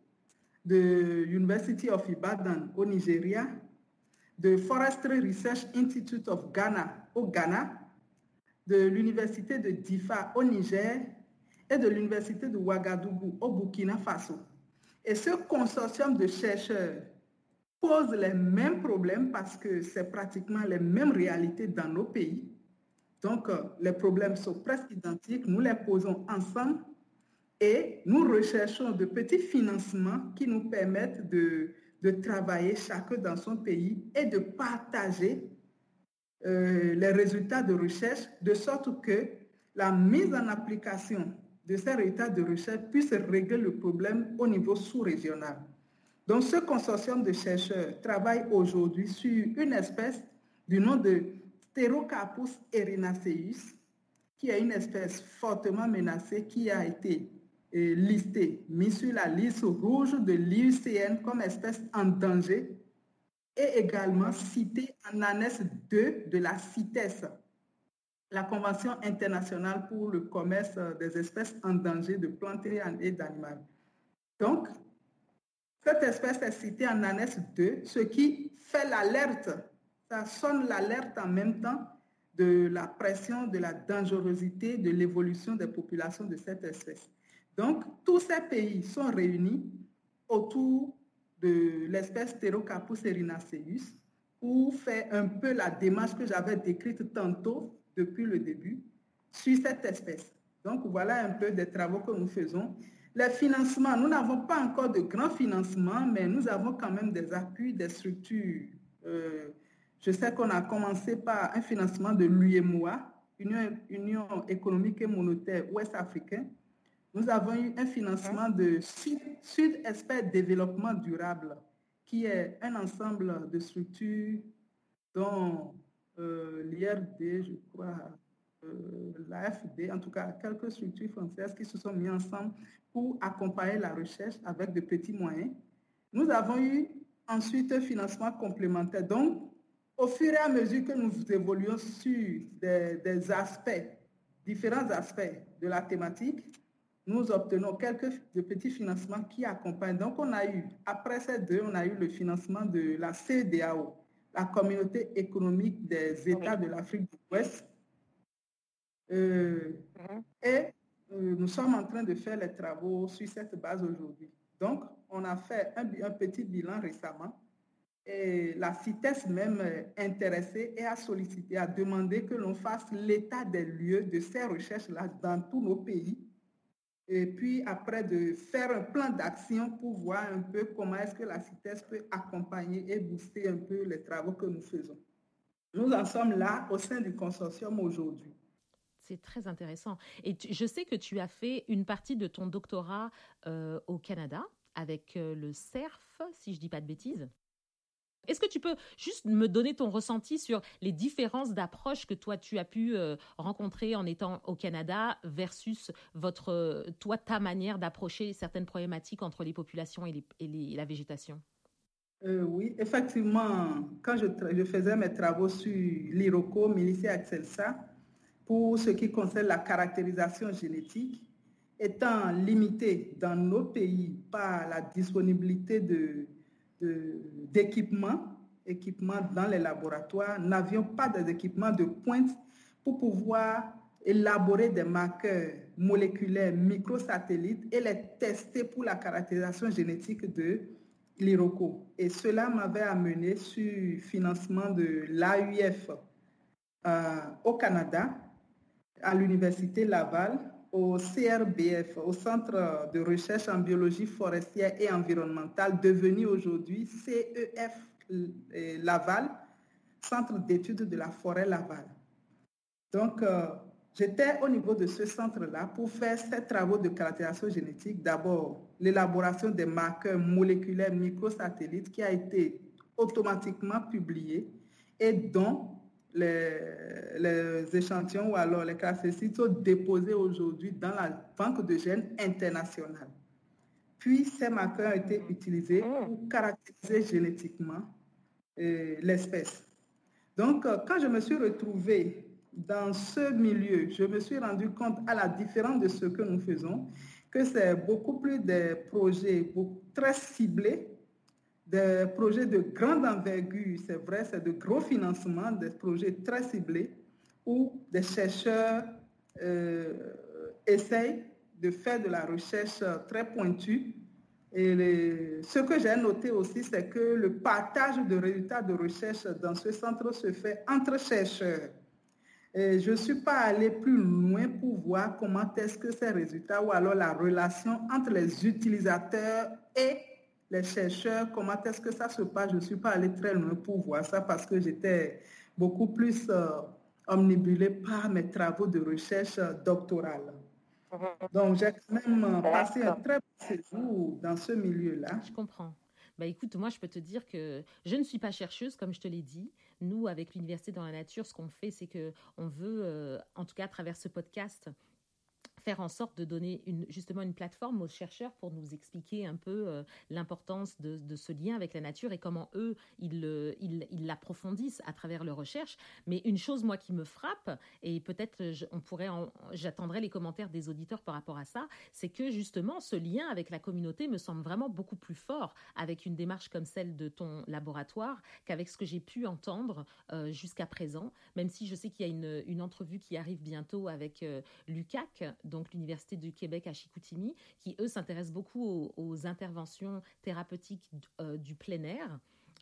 de University of Ibadan au Nigeria, de Forestry Research Institute of Ghana au Ghana, de l'université de Difa au Niger et de l'université de Ouagadougou au Burkina Faso. Et ce consortium de chercheurs pose les mêmes problèmes parce que c'est pratiquement les mêmes réalités dans nos pays. Donc, euh, les problèmes sont presque identiques. Nous les posons ensemble et nous recherchons de petits financements qui nous permettent de, travailler chacun dans son pays et de partager euh, les résultats de recherche de sorte que la mise en application de ces résultats de recherche puisse régler le problème au niveau sous-régional. Donc, ce consortium de chercheurs travaille aujourd'hui sur une espèce du nom de Pterocarpus erinaceus, qui est une espèce fortement menacée qui a été euh, listée, mise sur la liste rouge de l'IUCN comme espèce en danger et également citée en annexe 2 de la CITES. la Convention internationale pour le commerce des espèces en danger de plantes et d'animaux. Donc, cette espèce est citée en annexe 2, ce qui fait l'alerte, ça sonne l'alerte en même temps de la pression, de la dangerosité, de l'évolution des populations de cette espèce. Donc, tous ces pays sont réunis autour de l'espèce Pterocarpus erinaceus pour faire un peu la démarche que j'avais décrite tantôt depuis le début sur cette espèce. Donc, voilà un peu des travaux que nous faisons. Les financements, nous n'avons pas encore de grands financements, mais nous avons quand même des appuis, des structures. Euh, je sais qu'on a commencé par un financement de l'UEMOA, Union, économique et monétaire ouest-africaine. Nous avons eu un financement de Sud, Sud Développement Durable, qui est un ensemble de structures dont euh, l'IRD, je crois, euh, l'AFD, en tout cas quelques structures françaises qui se sont mises ensemble pour accompagner la recherche avec de petits moyens. Nous avons eu ensuite un financement complémentaire. Donc, au fur et à mesure que nous évoluons sur des, aspects, différents aspects de la thématique, nous obtenons quelques de petits financements qui accompagnent. Donc, on a eu, après ces deux, on a eu le financement de la CDAO, la Communauté économique des États de l'Afrique de l'Ouest, euh, mhm. et euh, nous sommes en train de faire les travaux sur cette base aujourd'hui. Donc, on a fait un, petit bilan récemment et la CITES même intéressée et a sollicité, a demandé que l'on fasse l'état des lieux de ces recherches-là dans tous nos pays. Et puis après de faire un plan d'action pour voir un peu comment est-ce que la CITES peut accompagner et booster un peu les travaux que nous faisons. Nous en sommes là au sein du consortium aujourd'hui. C'est très intéressant. Et je sais que tu as fait une partie de ton doctorat euh, au Canada avec euh, le CERF, si je dis pas de bêtises. Est-ce que tu peux juste me donner ton ressenti sur les différences d'approche que toi tu as pu euh, rencontrer en étant au Canada versus votre toi ta manière d'approcher certaines problématiques entre les populations et, la végétation? Oui, effectivement, quand je, faisais mes travaux sur l'Iroco, Milicia Excelsa, pour ce qui concerne la caractérisation génétique, étant limité dans nos pays par la disponibilité d'équipements, équipements dans les laboratoires, n'avions pas d'équipements de pointe pour pouvoir élaborer des marqueurs moléculaires microsatellites et les tester pour la caractérisation génétique de l'IROCO. Et cela m'avait amené sur financement de l'AUF euh, au Canada à l'Université Laval, au CRBF, au Centre de recherche en biologie forestière et environnementale, devenu aujourd'hui CEF Laval, Centre d'études de la forêt Laval. Donc, euh, j'étais au niveau de ce centre-là pour faire ces travaux de caractérisation génétique. D'abord, l'élaboration des marqueurs moléculaires microsatellites qui a été automatiquement publié et dont les, échantillons ou alors les caractéristiques sont déposés aujourd'hui dans la banque de gènes internationale. Puis ces marqueurs ont été utilisés mm. pour caractériser génétiquement euh, l'espèce. Donc, euh, quand je me suis retrouvée dans ce milieu, je me suis rendu compte, à la différence de ce que nous faisons, que c'est beaucoup plus des projets très ciblés des projets de grande envergure, c'est vrai, c'est de gros financements, des projets très ciblés où des chercheurs euh, essayent de faire de la recherche très pointue. Et ce que j'ai noté aussi, c'est que le partage de résultats de recherche dans ce centre se fait entre chercheurs. Et je ne suis pas allé plus loin pour voir comment est-ce que ces résultats ou alors la relation entre les utilisateurs et les chercheurs, comment est-ce que ça se passe? Je ne suis pas allée très loin pour voir ça parce que j'étais beaucoup plus euh, omnibulée par mes travaux de recherche doctorale. Mhm. Donc, j'ai quand même euh, passé un très bon séjour dans ce milieu-là. Je comprends. Bah écoute, moi je peux te dire que je ne suis pas chercheuse, comme je te l'ai dit. Nous, avec l'université dans la nature, ce qu'on fait, c'est que on veut, euh, en tout cas à travers ce podcast, faire en sorte de donner justement une plateforme aux chercheurs pour nous expliquer un peu euh, l'importance de, ce lien avec la nature et comment eux, ils, ils, ils l'approfondissent à travers leurs recherches. Mais une chose, moi, qui me frappe, et peut-être on pourrait, j'attendrai les commentaires des auditeurs par rapport à ça, c'est que justement, ce lien avec la communauté me semble vraiment beaucoup plus fort avec une démarche comme celle de ton laboratoire qu'avec ce que j'ai pu entendre euh, jusqu'à présent, même si je sais qu'il y a une, une, entrevue qui arrive bientôt avec euh, l'UCAC, donc l'Université du Québec à Chicoutimi, qui eux s'intéressent beaucoup aux, interventions thérapeutiques euh, du plein air.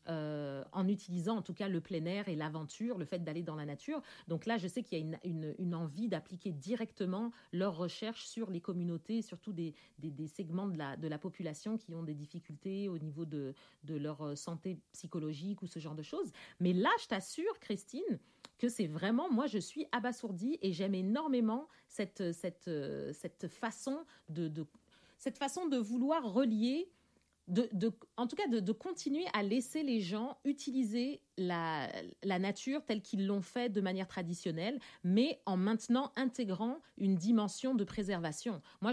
Euh, en utilisant en tout cas le plein air et l'aventure, le fait d'aller dans la nature. Donc là, je sais qu'il y a une, envie d'appliquer directement leurs recherches sur les communautés, surtout des, segments de la, population qui ont des difficultés au niveau de, leur euh, santé psychologique ou ce genre de choses. Mais là, je t'assure, Christine, que c'est vraiment, moi je suis abasourdie et j'aime énormément cette, cette façon de vouloir relier de, en tout cas de, continuer à laisser les gens utiliser la, nature telle qu'ils l'ont fait de manière traditionnelle, mais en maintenant intégrant une dimension de préservation. Moi,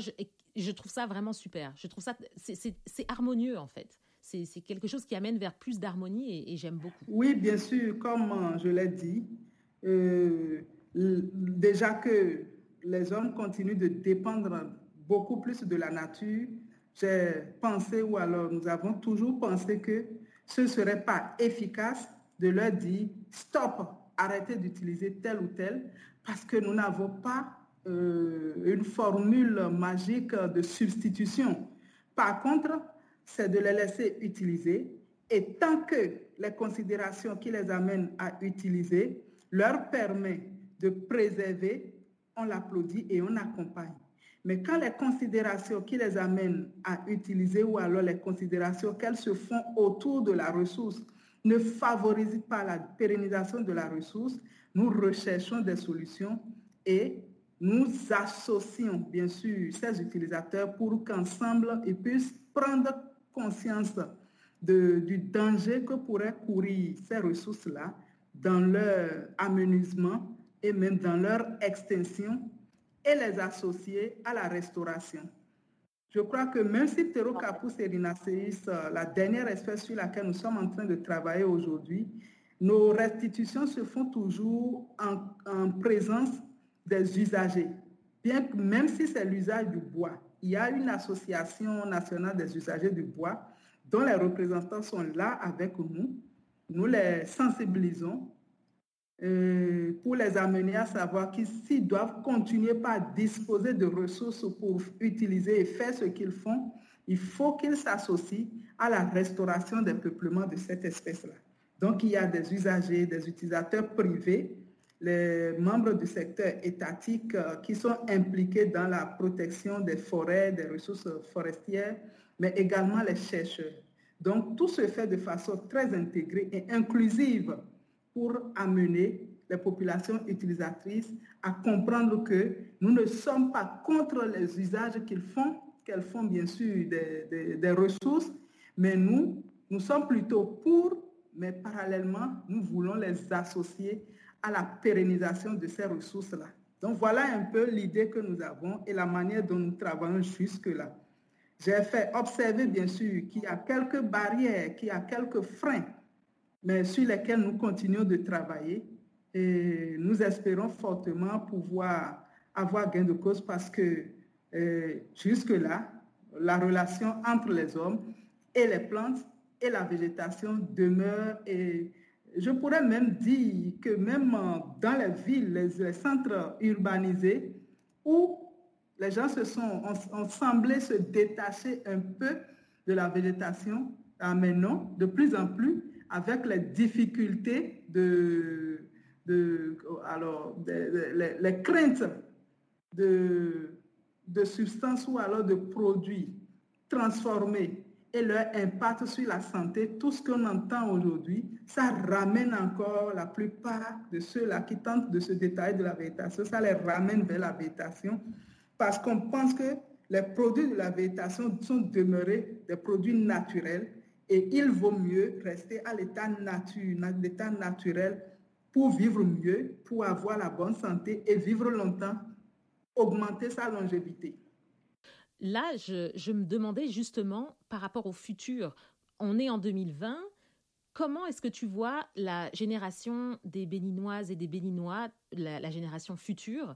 je, trouve ça vraiment super. Je trouve ça, c'est harmonieux en fait. C'est quelque chose qui amène vers plus d'harmonie et, j'aime beaucoup. Oui, bien sûr, comme je l'ai dit, euh, déjà que les hommes continuent de dépendre beaucoup plus de la nature, j'ai pensé ou alors nous avons toujours pensé que ce ne serait pas efficace de leur dire stop, arrêtez d'utiliser tel ou tel parce que nous n'avons pas euh, une formule magique de substitution. Par contre, c'est de les laisser utiliser et tant que les considérations qui les amènent à utiliser leur permet de préserver, on l'applaudit et on accompagne. Mais quand les considérations qui les amènent à utiliser ou alors les considérations qu'elles se font autour de la ressource ne favorisent pas la pérennisation de la ressource, nous recherchons des solutions et nous associons bien sûr ces utilisateurs pour qu'ensemble ils puissent prendre conscience du danger que pourraient courir ces ressources-là dans leur amenuisement et même dans leur extension et les associer à la restauration. Je crois que même si Pterocarpus erinaceus, la dernière espèce sur laquelle nous sommes en train de travailler aujourd'hui, nos restitutions se font toujours en, en présence des usagers. Bien que même si c'est l'usage du bois, il y a une association nationale des usagers du bois dont les représentants sont là avec nous nous les sensibilisons euh, pour les amener à savoir qu'ils doivent continuer par disposer de ressources pour utiliser et faire ce qu'ils font, il faut qu'ils s'associent à la restauration des peuplements de cette espèce-là. Donc, il y a des usagers, des utilisateurs privés, les membres du secteur étatique euh, qui sont impliqués dans la protection des forêts, des ressources forestières, mais également les chercheurs. Donc, tout se fait de façon très intégrée et inclusive pour amener les populations utilisatrices à comprendre que nous ne sommes pas contre les usages qu'ils font, qu'elles font bien sûr des, des, ressources, mais nous, nous sommes plutôt pour, mais parallèlement, nous voulons les associer à la pérennisation de ces ressources-là. Donc voilà un peu l'idée que nous avons et la manière dont nous travaillons jusque-là. J'ai fait observer, bien sûr, qu'il y a quelques barrières, qu'il y a quelques freins, mais sur lesquels nous continuons de travailler. Et nous espérons fortement pouvoir avoir gain de cause parce que euh, jusque-là, la relation entre les hommes et les plantes et la végétation demeure et je pourrais même dire que même dans les villes, les centres urbanisés où les gens se sont, ont, semblé se détacher un peu de la végétation. Ah, mais non, de plus en plus, avec les difficultés de, alors, les, craintes de, de substances ou alors de produits transformés et leur impact sur la santé, tout ce qu'on entend aujourd'hui, ça ramène encore la plupart de ceux-là qui tentent de se détailler de la végétation, ça les ramène vers la végétation parce qu'on pense que les produits de la végétation sont demeurés des produits naturels et il vaut mieux rester à l'état naturel pour vivre mieux, pour avoir la bonne santé et vivre longtemps augmenter sa longévité. Là, je, me demandais justement par rapport au futur. On est en 2020. Comment est-ce que tu vois la génération des Béninoises et des Béninois, la génération future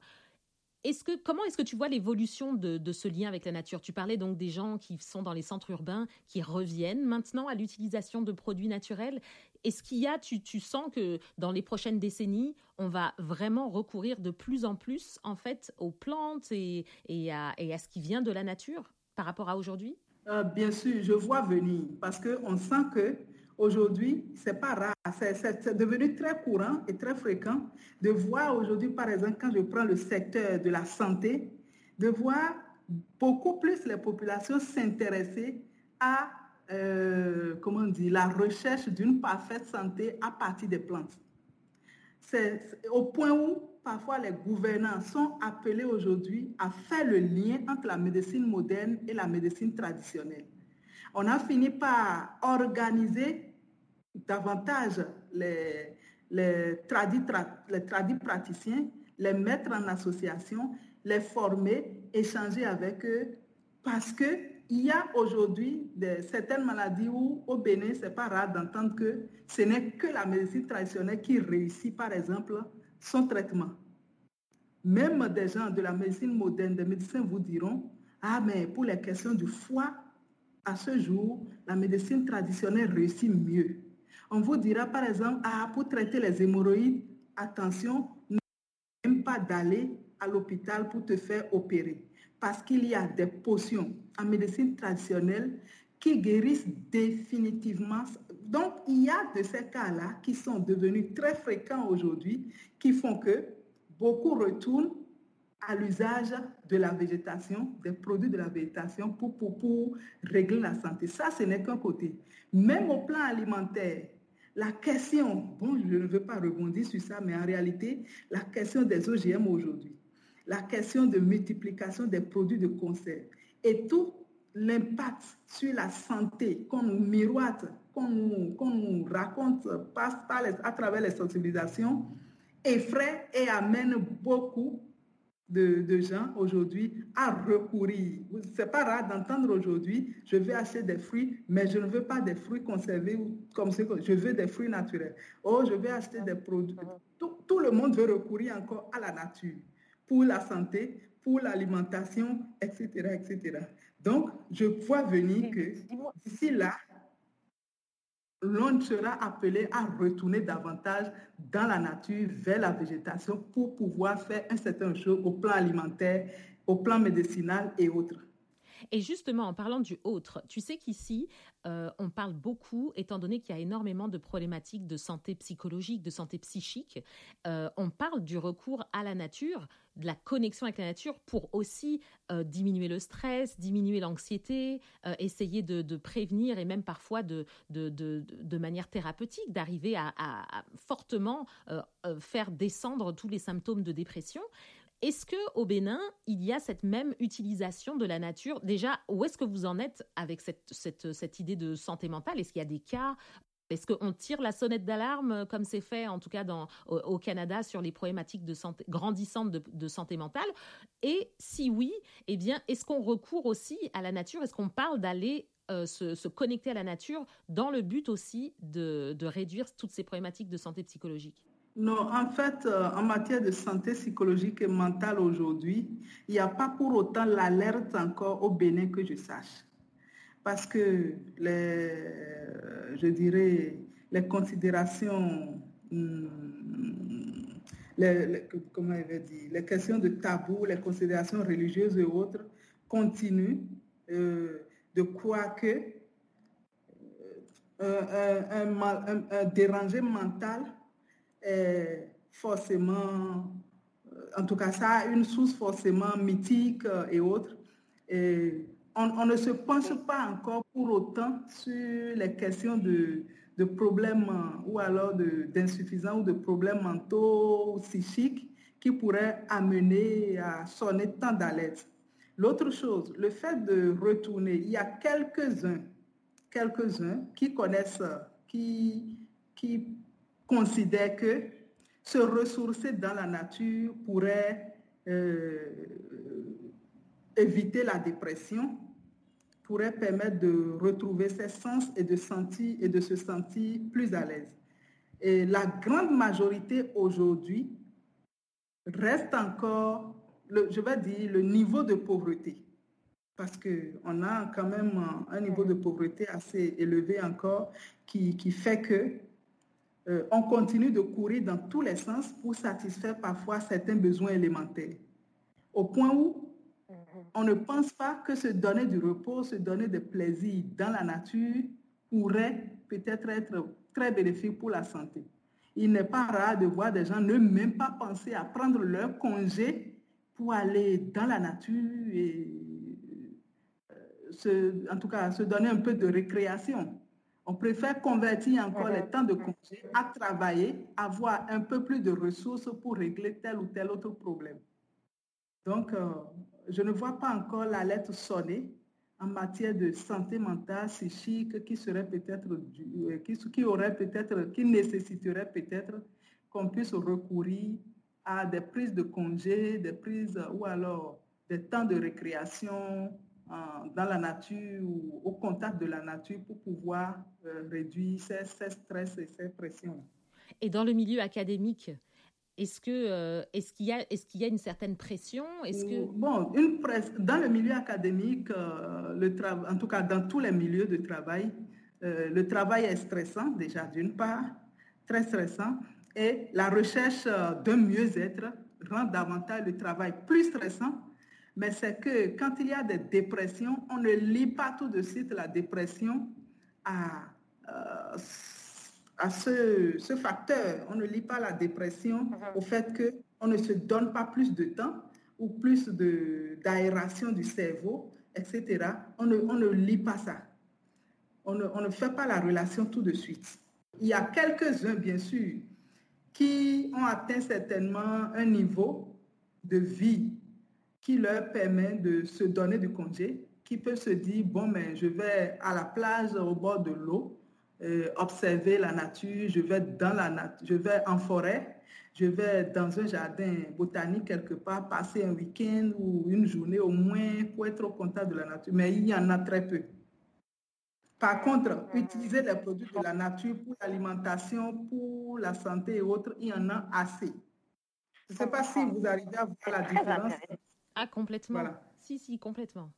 comment est-ce que tu vois l'évolution de, ce lien avec la nature? Tu parlais donc des gens qui sont dans les centres urbains, qui reviennent maintenant à l'utilisation de produits naturels. Est-ce qu'il y a, tu, sens que dans les prochaines décennies, on va vraiment recourir de plus en plus en fait aux plantes et, et, à, et à ce qui vient de la nature par rapport à aujourd'hui? Euh, Bien sûr, je vois venir parce qu'on sent que Aujourd'hui, c'est pas rare, c'est devenu très courant et très fréquent de voir aujourd'hui, par exemple, quand je prends le secteur de la santé, de voir beaucoup plus les populations s'intéresser à, euh, comment la recherche d'une parfaite santé à partir des plantes. C'est au point où parfois les gouvernants sont appelés aujourd'hui à faire le lien entre la médecine moderne et la médecine traditionnelle. On a fini par organiser davantage les, les, tradis, les tradis praticiens, les mettre en association, les former, échanger avec eux, parce qu'il y a aujourd'hui certaines maladies où au Bénin, c'est pas rare d'entendre que ce n'est que la médecine traditionnelle qui réussit, par exemple, son traitement. Même des gens de la médecine moderne, des médecins vous diront, ah mais pour les questions du foie, à ce jour, la médecine traditionnelle réussit mieux. On vous dira par exemple, ah, pour traiter les hémorroïdes, attention, même pas d'aller à l'hôpital pour te faire opérer. Parce qu'il y a des potions en médecine traditionnelle qui guérissent définitivement. Donc, il y a de ces cas-là qui sont devenus très fréquents aujourd'hui, qui font que beaucoup retournent à l'usage de la végétation, des produits de la végétation pour, pour, pour régler la santé. Ça, ce n'est qu'un côté. Même au plan alimentaire, la question, bon, je ne veux pas rebondir sur ça, mais en réalité, la question des OGM aujourd'hui, la question de multiplication des produits de conserve et tout l'impact sur la santé qu'on nous miroite, qu'on nous, raconte passe par à travers les sensibilisations, effraie et amène beaucoup de, gens aujourd'hui à recourir. C'est pas rare d'entendre aujourd'hui, je vais acheter des fruits, mais je ne veux pas des fruits conservés comme ce que je veux des fruits naturels. Oh, je vais acheter des produits. Tout, tout le monde veut recourir encore à la nature pour la santé, pour l'alimentation, etc., etc. Donc, je vois venir que d'ici là, l'on sera appelé à retourner davantage dans la nature, vers la végétation, pour pouvoir faire un certain chose au plan alimentaire, au plan médicinal et autres. Et justement, en parlant du autre, tu sais qu'ici, euh, on parle beaucoup, étant donné qu'il y a énormément de problématiques de santé psychologique, de santé psychique, euh, on parle du recours à la nature, de la connexion avec la nature pour aussi euh, diminuer le stress, diminuer l'anxiété, euh, essayer de, prévenir et même parfois de, manière thérapeutique d'arriver à, fortement euh, faire descendre tous les symptômes de dépression. Est-ce que au Bénin, il y a cette même utilisation de la nature? Déjà, où est-ce que vous en êtes avec cette, cette idée de santé mentale? Est-ce qu'il y a des cas est-ce qu'on tire la sonnette d'alarme, comme c'est fait en tout cas au, Canada, sur les problématiques grandissantes de, santé mentale? Et si oui, eh bien, est-ce qu'on recourt aussi à la nature? Est-ce qu'on parle d'aller euh, se, connecter à la nature dans le but aussi de, de réduire toutes ces problématiques de santé psychologique? Non, en fait, euh, en matière de santé psychologique et mentale aujourd'hui, il n'y a pas pour autant l'alerte encore au Bénin que je sache. Parce que les, je dirais, les considérations, les, les, comment il va dire, les questions de tabou, les considérations religieuses et autres continuent euh, de croire que euh, un, dérangé mental est forcément, en tout cas, ça une source forcément mythique et autres. Et on, ne se penche pas encore pour autant sur les questions de, problèmes ou alors d'insuffisants ou de problèmes mentaux ou psychiques qui pourraient amener à sonner tant d'alerte. L'autre chose, le fait de retourner, il y a quelques-uns, quelques-uns qui connaissent, qui, qui considèrent que se ressourcer dans la nature pourrait éviter la dépression, pourrait permettre de retrouver ses sens et de, sentir, et de se sentir plus à l'aise. Et la grande majorité aujourd'hui reste encore, je vais dire, le niveau de pauvreté. Parce qu'on a quand même un niveau de pauvreté assez élevé encore qui, qui fait que euh, on continue de courir dans tous les sens pour satisfaire parfois certains besoins élémentaires. Au point où on ne pense pas que se donner du repos, se donner des plaisirs dans la nature pourrait peut-être être très bénéfique pour la santé. Il n'est pas rare de voir des gens ne même pas penser à prendre leur congé pour aller dans la nature et euh, en tout cas se donner un peu de récréation. On préfère convertir encore les temps de congé à travailler, avoir un peu plus de ressources pour régler tel ou tel autre problème. Donc, euh, je ne vois pas encore la lettre sonner en matière de santé mentale, psychique, qui serait peut-être, euh, qui, aurait peut-être, qui nécessiterait peut-être qu'on puisse recourir à des prises de congés, des prises ou alors des temps de récréation euh, dans la nature ou au contact de la nature pour pouvoir réduire ces, ces stress et ces pressions. Et dans le milieu académique, est-ce que euh, est-ce qu'il y a une certaine pression? Est-ce que bon une dans le milieu académique, euh, le travail, en tout cas dans tous les milieux de travail, euh, le travail est stressant déjà d'une part, très stressant, et la recherche d'un mieux-être rend davantage le travail plus stressant. Mais c'est que quand il y a des dépressions, on ne lit pas tout de suite la dépression à à ce, ce, facteur. On ne lit pas la dépression mhm. au fait qu'on ne se donne pas plus de temps ou plus d'aération du cerveau, etc. On ne, on ne lit pas ça. On ne, on ne fait pas la relation tout de suite. Il y a quelques-uns, bien sûr, qui ont atteint certainement un niveau de vie qui leur permet de se donner du congé, qui peut se dire, bon, mais je vais à la plage au bord de l'eau, euh, observer la nature, je vais dans la nature, je vais en forêt, je vais dans un jardin botanique quelque part, passer un week-end ou une journée au moins pour être au contact de la nature. Mais il y en a très peu. Par contre, utiliser les produits de la nature pour l'alimentation, pour la santé et autres, il y en a assez. Je ne sais pas si vous arrivez à voir la différence. Ah, complètement. Si, si, complètement.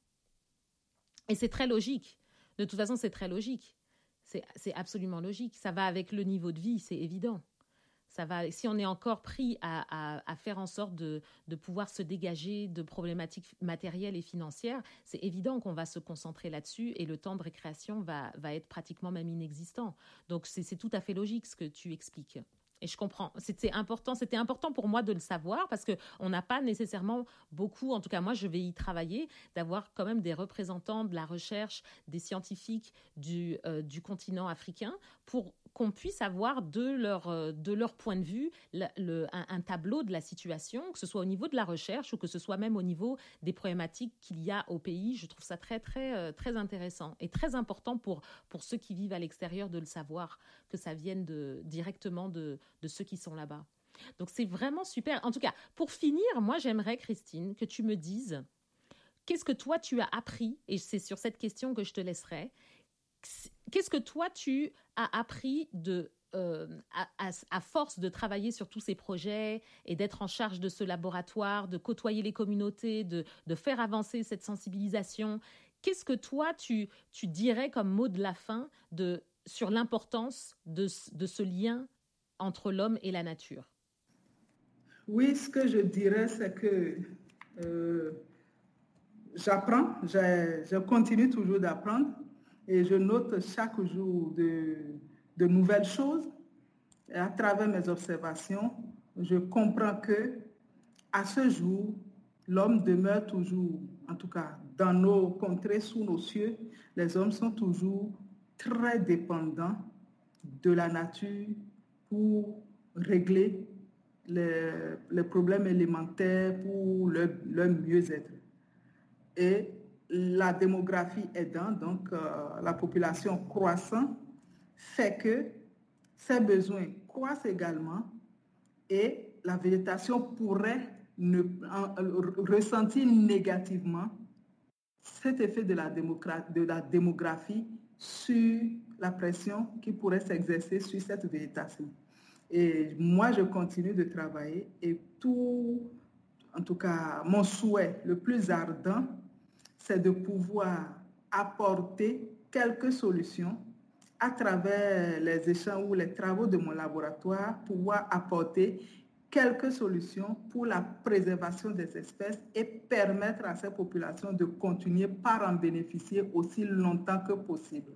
Et c'est très logique. De toute façon, c'est très logique. C'est absolument logique. Ça va avec le niveau de vie, c'est évident. Ça va, si on est encore pris à, faire en sorte de, pouvoir se dégager de problématiques matérielles et financières, c'est évident qu'on va se concentrer là-dessus et le temps de récréation va, va être pratiquement même inexistant. Donc c'est tout à fait logique ce que tu expliques. Et je comprends. C'était important. C'était important pour moi de le savoir parce que on n'a pas nécessairement beaucoup. En tout cas, moi, je vais y travailler d'avoir quand même des représentants de la recherche, des scientifiques du, euh, du continent africain pour qu'on puisse avoir de leur, euh, de leur point de vue le, un, tableau de la situation, que ce soit au niveau de la recherche ou que ce soit même au niveau des problématiques qu'il y a au pays. Je trouve ça très, très, euh, très intéressant et très important pour, pour ceux qui vivent à l'extérieur de le savoir, que ça vienne de, directement de, de ceux qui sont là-bas. Donc c'est vraiment super. En tout cas, pour finir, moi j'aimerais, Christine, que tu me dises qu'est-ce que toi tu as appris, et c'est sur cette question que je te laisserai, Qu'est-ce que toi, tu as appris de, euh, à, force de travailler sur tous ces projets et d'être en charge de ce laboratoire, de côtoyer les communautés, de, faire avancer cette sensibilisation Qu'est-ce que toi, tu, tu dirais comme mot de la fin de, sur l'importance de, de ce lien entre l'homme et la nature? Oui, ce que je dirais, c'est que euh, j'apprends, je continue toujours d'apprendre et je note chaque jour de, nouvelles choses. Et à travers mes observations, je comprends que à ce jour, l'homme demeure toujours, en tout cas dans nos contrées, sous nos cieux, les hommes sont toujours très dépendants de la nature pour régler les, problèmes élémentaires, pour leur, mieux-être. Et la démographie aidant, donc euh, la population croissant, fait que ces besoins croissent également et la végétation pourrait ressentir négativement cet effet de la démographie sur la pression qui pourrait s'exercer sur cette végétation. Et moi, je continue de travailler et tout, en tout cas, mon souhait le plus ardent, c'est de pouvoir apporter quelques solutions à travers les échanges ou les travaux de mon laboratoire, pouvoir apporter quelques solutions pour la préservation des espèces et permettre à ces populations de continuer par en bénéficier aussi longtemps que possible.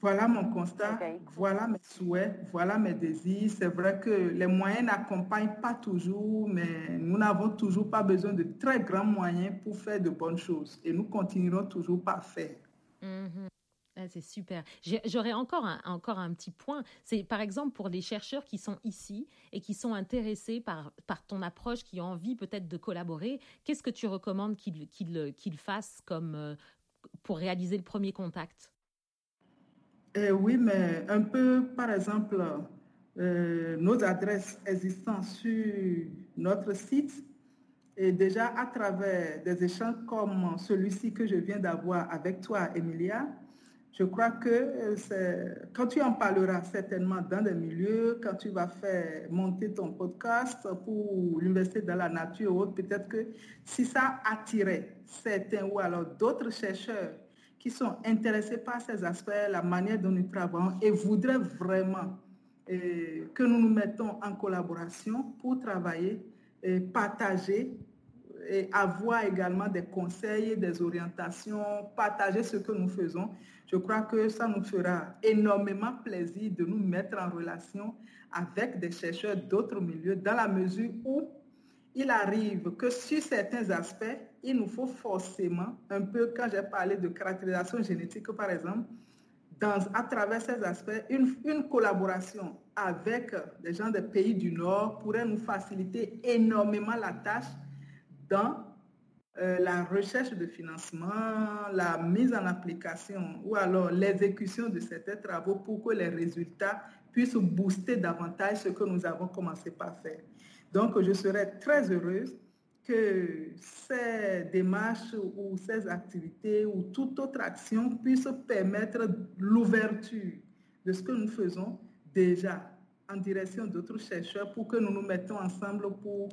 Voilà mon constat, voilà mes souhaits, voilà mes désirs. C'est vrai que les moyens n'accompagnent pas toujours, mais nous n'avons toujours pas besoin de très grands moyens pour faire de bonnes choses et nous continuerons toujours par faire. Mm-hmm. Ah, c'est super. J'aurais encore un, encore un petit point. C'est par exemple pour les chercheurs qui sont ici et qui sont intéressés par, par ton approche, qui ont envie peut-être de collaborer. Qu'est-ce que tu recommandes qu'ils fassent comme, euh, pour réaliser le premier contact? Eh Oui, mais un peu, par exemple, euh, nos adresses existantes sur notre site et déjà à travers des échanges comme celui-ci que je viens d'avoir avec toi, Emilia, je crois que euh, quand tu en parleras certainement dans des milieux, quand tu vas faire monter ton podcast pour l'Université de la nature ou autre, peut-être que si ça attirait certains ou alors d'autres chercheurs qui sont intéressés par ces aspects, la manière dont nous travaillons et voudraient vraiment euh, que nous nous mettons en collaboration pour travailler et partager et avoir également des conseils, des orientations, partager ce que nous faisons. Je crois que ça nous fera énormément plaisir de nous mettre en relation avec des chercheurs d'autres milieux dans la mesure où il arrive que sur certains aspects, il nous faut forcément, un peu quand j'ai parlé de caractérisation génétique par exemple, dans, à travers ces aspects, une, collaboration avec des gens des pays du Nord pourrait nous faciliter énormément la tâche dans euh, la recherche de financement, la mise en application ou alors l'exécution de certains travaux pour que les résultats puissent booster davantage ce que nous avons commencé par faire. Donc, je serais très heureuse que ces démarches ou ces activités ou toute autre action puisse permettre l'ouverture de ce que nous faisons déjà en direction d'autres chercheurs pour que nous nous mettons ensemble pour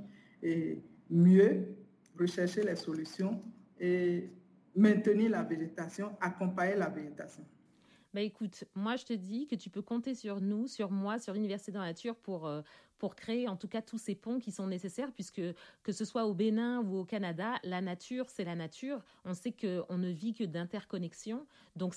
mieux rechercher les solutions et maintenir la végétation, accompagner la végétation. Bah écoute, moi je te dis que tu peux compter sur nous, sur moi, sur l'Université de la Nature pour, euh, pour créer en tout cas tous ces ponts qui sont nécessaires, puisque que ce soit au Bénin ou au Canada, la nature, c'est la nature. On sait qu'on ne vit que d'interconnexion. Donc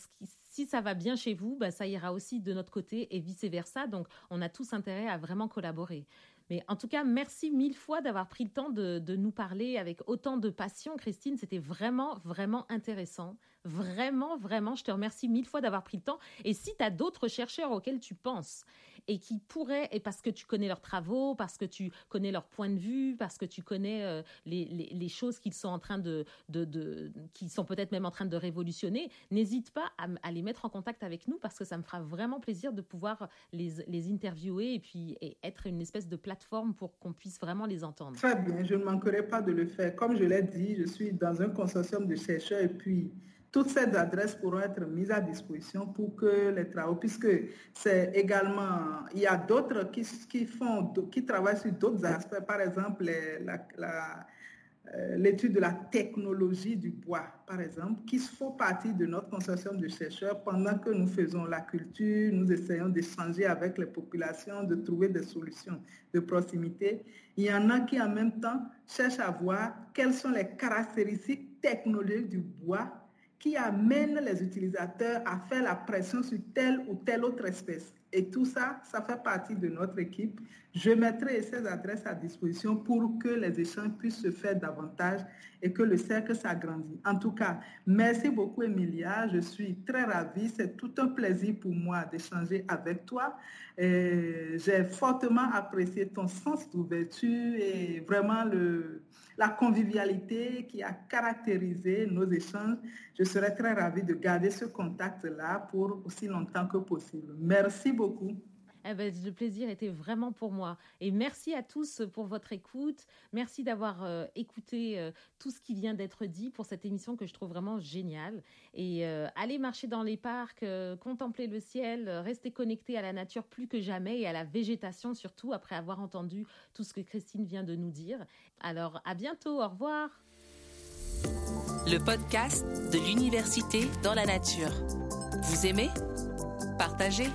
si ça va bien chez vous, bah, ça ira aussi de notre côté et vice-versa. Donc on a tous intérêt à vraiment collaborer. Mais en tout cas, merci mille fois d'avoir pris le temps de, nous parler avec autant de passion, Christine. C'était vraiment, vraiment intéressant. Vraiment, vraiment, je te remercie mille fois d'avoir pris le temps. Et si tu as d'autres chercheurs auxquels tu penses et qui pourraient, et parce que tu connais leurs travaux, parce que tu connais leur point de vue, parce que tu connais euh, les, choses qu'ils sont en train de, de, qui sont peut-être même en train de révolutionner, n'hésite pas à, les mettre en contact avec nous parce que ça me fera vraiment plaisir de pouvoir les, les interviewer et puis être une espèce de plateforme pour qu'on puisse vraiment les entendre. Très bien, je ne manquerai pas de le faire. Comme je l'ai dit, je suis dans un consortium de chercheurs et puis toutes ces adresses pourront être mises à disposition pour que les travaux, puisque c'est également, il y a d'autres qui, qui, font, qui travaillent sur d'autres aspects, par exemple euh, l'étude de la technologie du bois, par exemple, qui font partie de notre consortium de chercheurs pendant que nous faisons la culture, nous essayons d'échanger avec les populations, de trouver des solutions de proximité. Il y en a qui en même temps cherchent à voir quelles sont les caractéristiques technologiques du bois qui amène les utilisateurs à faire la pression sur telle ou telle autre espèce. Et tout ça, ça fait partie de notre équipe. Je mettrai ces adresses à disposition pour que les échanges puissent se faire davantage et que le cercle s'agrandisse. En tout cas, merci beaucoup Emilia. Je suis très ravie. C'est tout un plaisir pour moi d'échanger avec toi. J'ai fortement apprécié ton sens d'ouverture et vraiment le, la convivialité qui a caractérisé nos échanges. Je serais très ravie de garder ce contact-là pour aussi longtemps que possible. Merci beaucoup. Eh ben, le plaisir était vraiment pour moi. Et merci à tous pour votre écoute. Merci d'avoir euh, écouté euh, tout ce qui vient d'être dit pour cette émission que je trouve vraiment géniale. Et euh, allez marcher dans les parcs, contempler le ciel, rester connecté à la nature plus que jamais et à la végétation surtout après avoir entendu tout ce que Christine vient de nous dire. Alors à bientôt, au revoir. Le podcast de l'université dans la nature. Vous aimez? Partagez